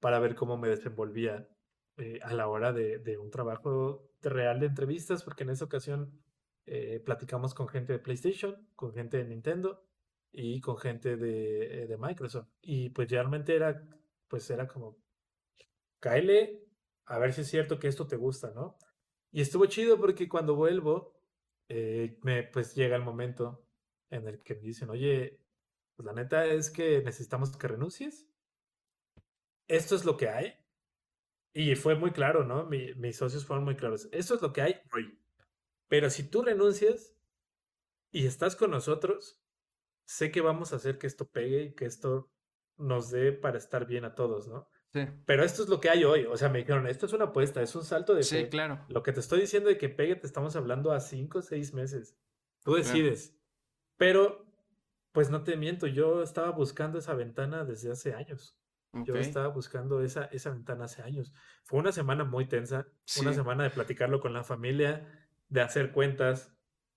para ver cómo me desenvolvía eh, a la hora de, un trabajo real de entrevistas, porque en esa ocasión eh, platicamos con gente de PlayStation, con gente de Nintendo y con gente de, de Microsoft. Y pues realmente era, pues era como, cáele a ver si es cierto que esto te gusta, ¿no? Y estuvo chido porque cuando vuelvo, eh, me, pues llega el momento en el que me dicen, oye, pues la neta es que necesitamos que renuncies. Esto es lo que hay. Y fue muy claro, ¿no? mis socios fueron muy claros. Esto es lo que hay hoy. Pero si tú renuncias y estás con nosotros, sé que vamos a hacer que esto pegue y que esto nos dé para estar bien a todos, ¿no? Sí. Pero esto es lo que hay hoy. O sea, me dijeron, esto es una apuesta, es un salto de Sí, claro. Lo que te estoy diciendo de que pegue, te estamos hablando a cinco o seis meses. Tú decides. Pero, pues no te miento, yo estaba buscando esa ventana desde hace años. Yo estaba buscando esa, esa ventana hace años. Fue una semana muy tensa, una semana de platicarlo con la familia, de hacer cuentas,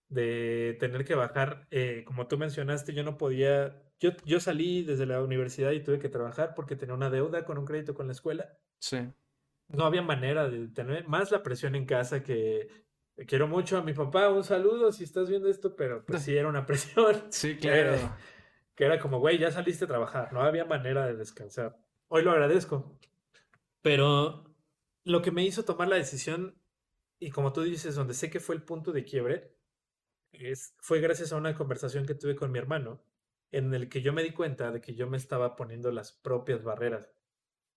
de tener que bajar. Eh, como tú mencionaste, yo no podía, yo, yo salí desde la universidad y tuve que trabajar porque tenía una deuda con un crédito con la escuela. Sí. No había manera de tener más la presión en casa que quiero mucho a mi papá, un saludo si estás viendo esto, pero pues [LAUGHS] sí era una presión. Sí, [LAUGHS] claro. que era como, güey, ya saliste a trabajar, no había manera de descansar. Hoy lo agradezco. Pero lo que me hizo tomar la decisión, y como tú dices, donde sé que fue el punto de quiebre, es, fue gracias a una conversación que tuve con mi hermano, en el que yo me di cuenta de que yo me estaba poniendo las propias barreras.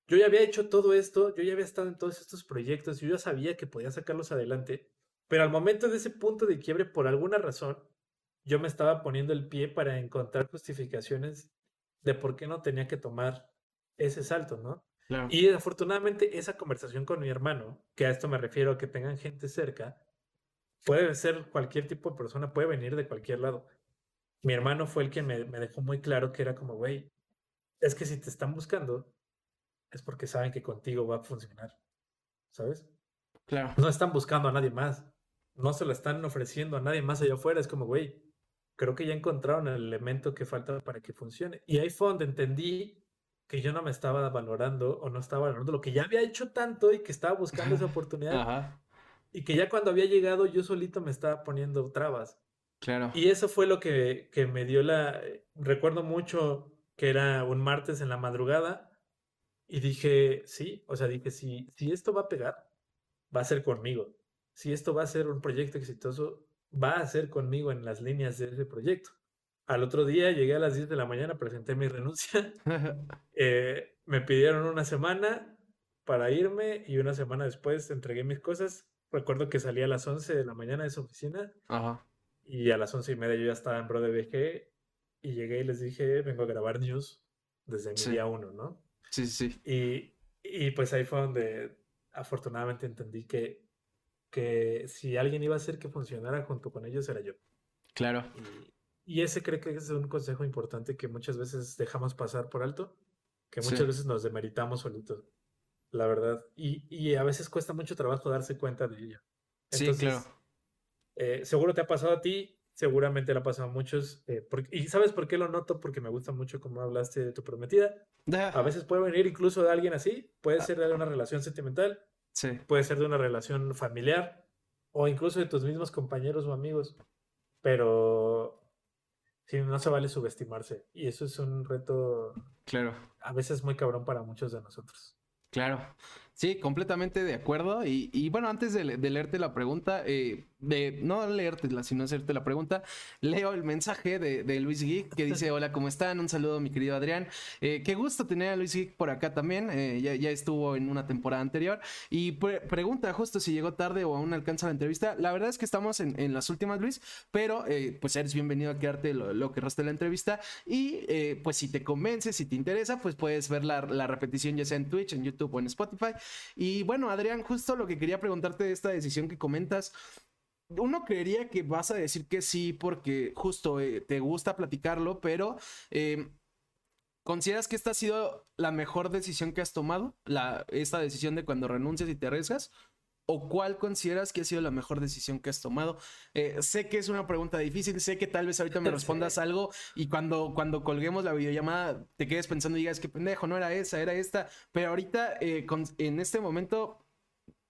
Yo ya había hecho todo esto, yo ya había estado en todos estos proyectos, yo ya sabía que podía sacarlos adelante, pero al momento de ese punto de quiebre, por alguna razón, yo me estaba poniendo el pie para encontrar justificaciones de por qué no tenía que tomar ese salto, ¿no? Y afortunadamente esa conversación con mi hermano, que a esto me refiero que tengan gente cerca, puede ser cualquier tipo de persona, puede venir de cualquier lado. Mi hermano fue el que me, me dejó muy claro que era como, güey, es que si te están buscando, es porque saben que contigo va a funcionar, ¿sabes? Claro. No están buscando a nadie más, no se lo están ofreciendo a nadie más allá afuera, es como, güey, creo que ya encontraron el elemento que falta para que funcione. Y ahí fue donde entendí que yo no me estaba valorando o no estaba valorando lo que ya había hecho tanto y que estaba buscando esa [LAUGHS] oportunidad. Y que ya cuando había llegado yo solito me estaba poniendo trabas. Claro. Y eso fue lo que, que me dio la... Recuerdo mucho que era un martes en la madrugada y dije, sí, o sea, dije, si, si esto va a pegar, va a ser conmigo. Si esto va a ser un proyecto exitoso, va a ser conmigo en las líneas de ese proyecto. Al otro día llegué a las 10 de la mañana, presenté mi renuncia. [LAUGHS] Eh, me pidieron una semana para irme y una semana después entregué mis cosas. Recuerdo que salí a las 11 de la mañana de su oficina y a las 11 y media yo ya estaba en BroDBG y llegué y les dije, vengo a grabar news desde mi día uno, ¿no? Sí, sí. Y, y pues ahí fue donde afortunadamente entendí que, que si alguien iba a hacer que funcionara junto con ellos era yo. Claro. Y ese creo que es un consejo importante que muchas veces dejamos pasar por alto, que muchas veces nos demeritamos solitos, la verdad. Y, y, a veces cuesta mucho trabajo darse cuenta de ello. sí, claro. Eh, seguro te ha pasado a ti, seguramente le ha pasado a muchos. Eh, y ¿sabes por qué lo noto? Porque me gusta mucho cómo hablaste de tu prometida. A veces puede venir incluso de alguien así, puede ser de una relación sentimental, sí. puede ser de una relación familiar o incluso de tus mismos compañeros o amigos. Pero Sí, no se vale subestimarse. Y eso es un reto. Claro. A veces muy cabrón para muchos de nosotros. Claro. Sí, completamente de acuerdo. Y, bueno, antes de, leerte la pregunta, eh, de no leértela, sino hacerte la pregunta, leo el mensaje de, Luis Geek que dice: Hola, ¿cómo están? Un saludo, mi querido Adrián. Eh, qué gusto tener a Luis Geek por acá también. Eh, ya, estuvo en una temporada anterior. Y pregunta justo si llegó tarde o aún alcanza la entrevista. La verdad es que estamos en, las últimas, Luis, pero pues eres bienvenido a quedarte lo, que resta de la entrevista. Y pues si te convence, si te interesa, pues puedes ver la, la repetición ya sea en Twitch, en YouTube o en Spotify. Y bueno, Adrián, justo lo que quería preguntarte de esta decisión que comentas. Uno creería que vas a decir que sí porque justo eh, te gusta platicarlo, pero em, ¿consideras que esta ha sido la mejor decisión que has tomado? La, esta decisión de cuando renuncias y te arriesgas. ¿O cuál consideras que ha sido la mejor decisión que has tomado? Eh, sé que es una pregunta difícil, sé que tal vez ahorita me [LAUGHS] respondas algo y cuando, cuando colguemos la videollamada te quedes pensando y digas que pendejo, no era esa, era esta, pero ahorita eh, en este momento,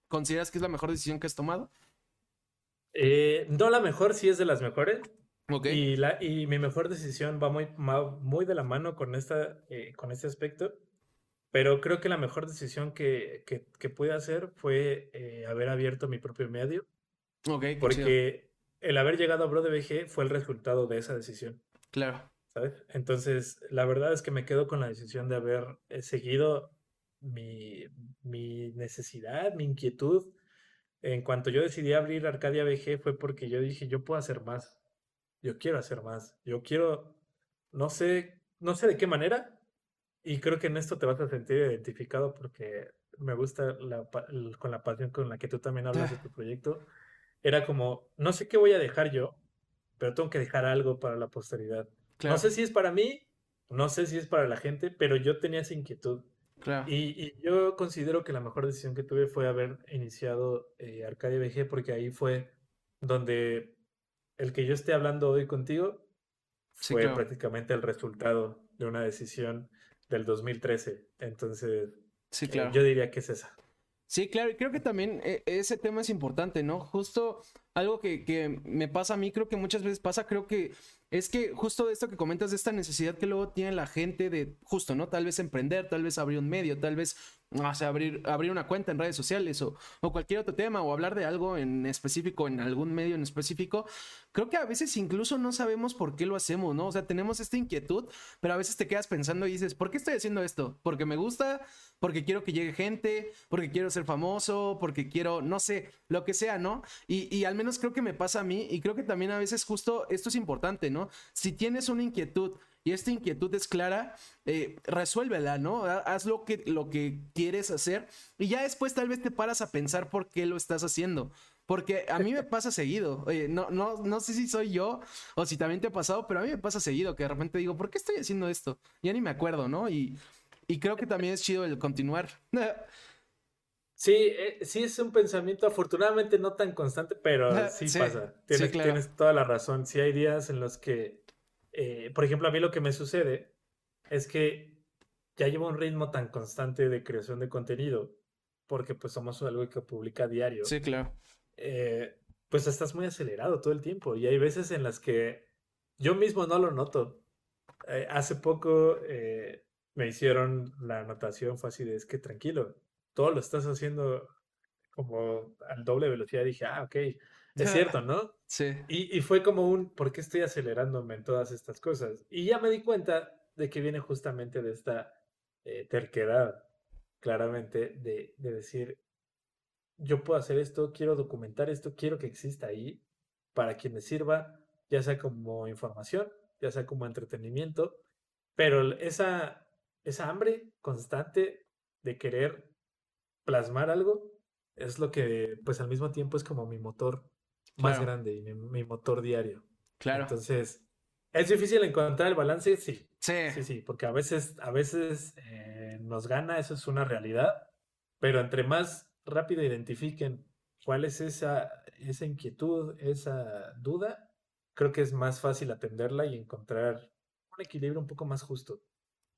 ¿consideras que es la mejor decisión que has tomado? Eh, no la mejor, sí es de las mejores. Y, la, y mi mejor decisión va muy, muy de la mano con, esta, con este aspecto. Pero creo que la mejor decisión que, que, pude hacer fue eh, haber abierto mi propio medio. Ok. Porque el haber llegado a BroDBG fue el resultado de esa decisión. Claro. ¿Sabes? Entonces, la verdad es que me quedo con la decisión de haber eh, seguido mi, mi necesidad, mi inquietud. En cuanto yo decidí abrir Arcadia BG fue porque yo dije, yo puedo hacer más. Yo quiero hacer más. Yo quiero, no sé, no sé de qué manera, y creo que en esto te vas a sentir identificado porque me gusta la, con la pasión con la que tú también hablas de tu proyecto. Era como, no sé qué voy a dejar yo, pero tengo que dejar algo para la posteridad. No sé si es para mí, no sé si es para la gente, pero yo tenía esa inquietud. Y, yo considero que la mejor decisión que tuve fue haber iniciado eh, Arcadia VG porque ahí fue donde el que yo esté hablando hoy contigo fue prácticamente el resultado de una decisión del 2013. Entonces, sí, eh, claro. yo diría que es esa. Sí, claro, y creo que también eh, ese tema es importante, ¿no? Justo algo que, que, me pasa a mí, creo que muchas veces pasa, creo que es que justo esto que comentas de esta necesidad que luego tiene la gente de justo, ¿no? Tal vez emprender, tal vez abrir un medio, tal vez o sea, abrir, abrir una cuenta en redes sociales o, o, cualquier otro tema o hablar de algo en específico, en algún medio en específico, creo que a veces incluso no sabemos por qué lo hacemos, ¿no? O sea, tenemos esta inquietud, pero a veces te quedas pensando y dices, ¿por qué estoy haciendo esto? ¿Porque me gusta? ¿Porque quiero que llegue gente? ¿Porque quiero ser famoso? ¿Porque quiero, no sé, lo que sea, ¿no? Y, y al menos creo que me pasa a mí y creo que también a veces justo esto es importante, ¿no? Si tienes una inquietud, y esta inquietud es clara, eh, resuélvela, ¿no? Haz lo que, lo que quieres hacer y ya después tal vez te paras a pensar por qué lo estás haciendo. Porque a mí me pasa seguido. Oye, no, no, no sé si soy yo o si también te ha pasado, pero a mí me pasa seguido que de repente digo, ¿por qué estoy haciendo esto? Ya ni me acuerdo, ¿no? Y, y creo que también es chido el continuar. [LAUGHS] Sí, eh, sí es un pensamiento afortunadamente no tan constante, pero sí, pasa. Tienes, tienes toda la razón. Sí hay días en los que eh, por ejemplo, a mí lo que me sucede es que ya llevo un ritmo tan constante de creación de contenido, porque pues somos algo que publica diario. Sí, claro. Eh, pues estás muy acelerado todo el tiempo y hay veces en las que yo mismo no lo noto. Eh, hace poco me hicieron la anotación, fue así de, es que tranquilo, todo lo estás haciendo como al doble velocidad. Y dije, ah, ok, es cierto, ¿no? Sí. Y, fue como un, ¿por qué estoy acelerándome en todas estas cosas? Y ya me di cuenta de que viene justamente de esta eh, terquedad, claramente, de, de decir, yo puedo hacer esto, quiero documentar esto, quiero que exista ahí para que me sirva, ya sea como información, ya sea como entretenimiento, pero esa, esa hambre constante de querer plasmar algo es lo que, pues al mismo tiempo es como mi motor más grande y mi, motor diario. Claro. Entonces, ¿es difícil encontrar el balance? Sí. Sí. Sí, sí, porque a veces, a veces eh, nos gana, eso es una realidad, pero entre más rápido identifiquen cuál es esa, esa inquietud, esa duda, creo que es más fácil atenderla y encontrar un equilibrio un poco más justo.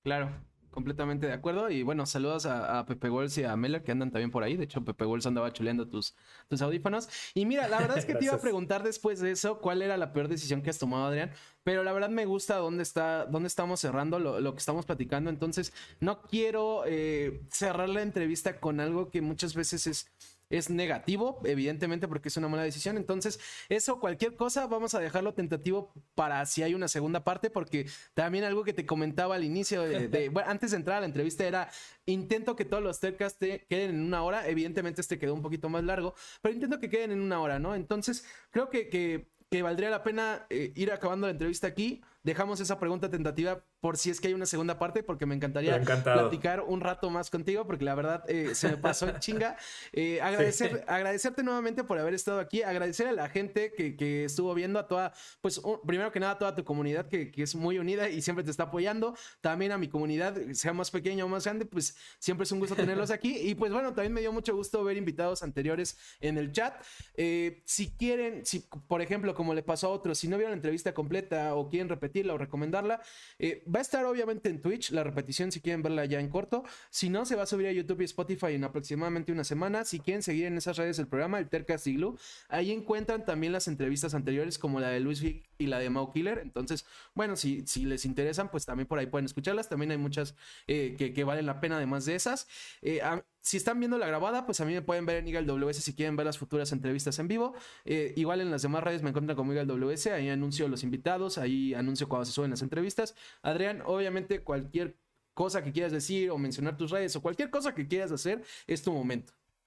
Claro. Completamente de acuerdo. Y bueno, saludos a, Pepe Gols y a Mela que andan también por ahí. De hecho, Pepe Gols andaba chuleando tus, tus audífonos. Y mira, la verdad es que te iba a preguntar después de eso cuál era la peor decisión que has tomado, Adrián. Pero la verdad me gusta dónde está, dónde estamos cerrando lo, que estamos platicando. Entonces, no quiero eh, cerrar la entrevista con algo que muchas veces es es negativo, evidentemente, porque es una mala decisión. Entonces, eso, cualquier cosa, vamos a dejarlo tentativo para si hay una segunda parte, porque también algo que te comentaba al inicio, de, [LAUGHS] bueno, antes de entrar a la entrevista, era intento que todos los Telcast queden en una hora. Evidentemente, este quedó un poquito más largo, pero intento que queden en una hora, ¿no? Entonces, creo que, que, valdría la pena eh, ir acabando la entrevista aquí dejamos esa pregunta tentativa por si es que hay una segunda parte, porque me encantaría platicar un rato más contigo, porque la verdad eh, se me pasó en chinga. [LAUGHS] Eh, agradecer, Agradecerte nuevamente por haber estado aquí, agradecer a la gente que, estuvo viendo, a toda, pues primero que nada a toda tu comunidad que, es muy unida y siempre te está apoyando, también a mi comunidad, sea más pequeña o más grande, pues siempre es un gusto tenerlos aquí. [LAUGHS] Y pues bueno, también me dio mucho gusto ver invitados anteriores en el chat. Eh, si quieren, si por ejemplo, como le pasó a otros, si no vieron la entrevista completa o quieren repetir, o recomendarla. Eh, va a estar obviamente en Twitch, la repetición si quieren verla ya en corto. Si no, se va a subir a YouTube y Spotify en aproximadamente una semana. Si quieren seguir en esas redes el programa, el Tercast Igloo, ahí encuentran también las entrevistas anteriores como la de Luis y la de Mau Killer. Entonces, bueno, si, si les interesan, pues también por ahí pueden escucharlas. También hay muchas eh, que, valen la pena además de esas. Eh, si están viendo la grabada, pues a mí me pueden ver en Eagle WS si quieren ver las futuras entrevistas en vivo. Eh, igual en las demás redes me encuentran como Eagle WS, ahí anuncio los invitados, ahí anuncio cuando se suben las entrevistas. Adrián, obviamente cualquier cosa que quieras decir o mencionar tus redes o cualquier cosa que quieras hacer, es tu momento. [LAUGHS]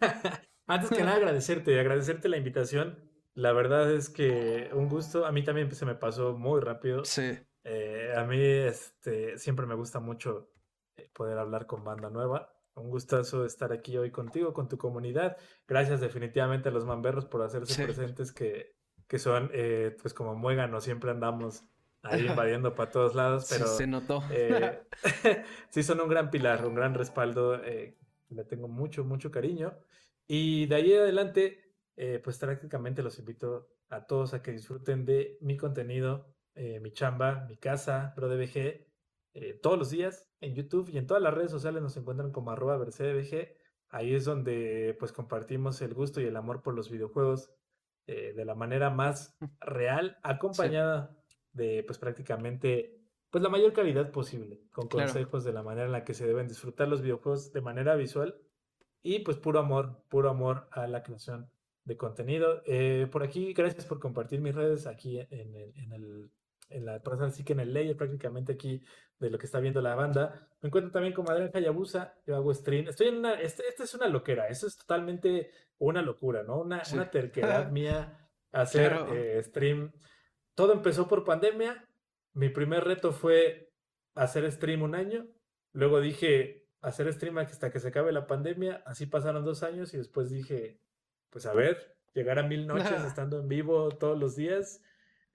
[LAUGHS] Antes que nada, agradecerte, agradecerte la invitación. La verdad es que un gusto. A mí también se me pasó muy rápido. Sí. Eh, a mí este, siempre me gusta mucho eh, poder hablar con banda nueva. Un gustazo estar aquí hoy contigo, con tu comunidad. Gracias definitivamente a los mamberros por hacerse presentes que, que son, eh, pues como muéganos, siempre andamos ahí invadiendo para todos lados, pero... se notó. Eh, [LAUGHS] [LAUGHS] sí, son un gran pilar, un gran respaldo. Le tengo mucho, mucho cariño. Y de ahí adelante, pues prácticamente los invito a todos a que disfruten de mi contenido, mi chamba, mi casa, ProDBG, todos los días en YouTube y en todas las redes sociales nos encuentran como arroba Ahí es donde pues compartimos el gusto y el amor por los videojuegos eh, de la manera más real, acompañada de pues prácticamente pues la mayor calidad posible, con consejos de la manera en la que se deben disfrutar los videojuegos de manera visual y pues puro amor, puro amor a la creación de contenido. Eh, por aquí, gracias por compartir mis redes aquí en el en la así que en el layer prácticamente aquí de lo que está viendo la banda. Me encuentro también con Adrián Hayabusa, yo hago stream. Estoy en una, esta este es una loquera, eso es totalmente una locura, ¿no? Una, una terquedad [LAUGHS] mía hacer eh, stream. Todo empezó por pandemia. Mi primer reto fue hacer stream un año. Luego dije hacer stream hasta que se acabe la pandemia. Así pasaron dos años y después dije, pues a ver, llegar a mil noches [LAUGHS] estando en vivo todos los días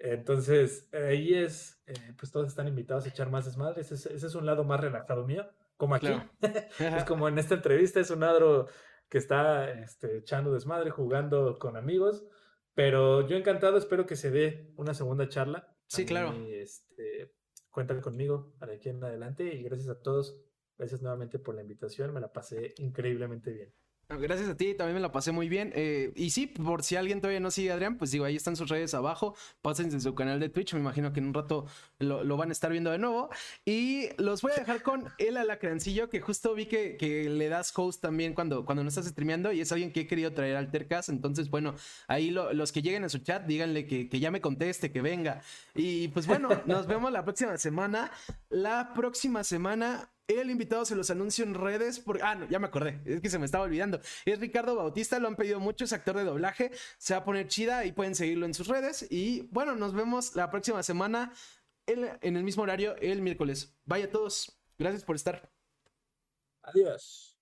entonces, ahí es, eh, pues todos están invitados a echar más desmadres. Ese, ese es un lado más relajado mío, como aquí. [LAUGHS] es [LAUGHS] como en esta entrevista, es un ladro que está este, echando desmadre, jugando con amigos. Pero yo encantado, espero que se dé una segunda charla. Sí, claro. Este, cuentan conmigo para aquí en adelante y gracias a todos. Gracias nuevamente por la invitación, me la pasé increíblemente bien. Gracias a ti, también me la pasé muy bien. Eh, y sí, por si alguien todavía no sigue Adrián, pues digo, ahí están sus redes abajo. Pásense en su canal de Twitch. Me imagino que en un rato lo, van a estar viendo de nuevo. Y los voy a dejar con el alacrancillo, que justo vi que, que, le das host también cuando, cuando no estás streameando. Y es alguien que he querido traer al Tercas. Entonces, bueno, ahí los que lleguen a su chat, díganle que ya me conteste, que venga. Y pues bueno, nos vemos la próxima semana. La próxima semana el invitado se los anuncio en redes porque... Ah, no, ya me acordé. Es que se me estaba olvidando. Es Ricardo Bautista, lo han pedido mucho, es actor de doblaje. Se va a poner chida y pueden seguirlo en sus redes. Y bueno, nos vemos la próxima semana en el mismo horario, el miércoles. Vaya a todos. Gracias por estar. Adiós.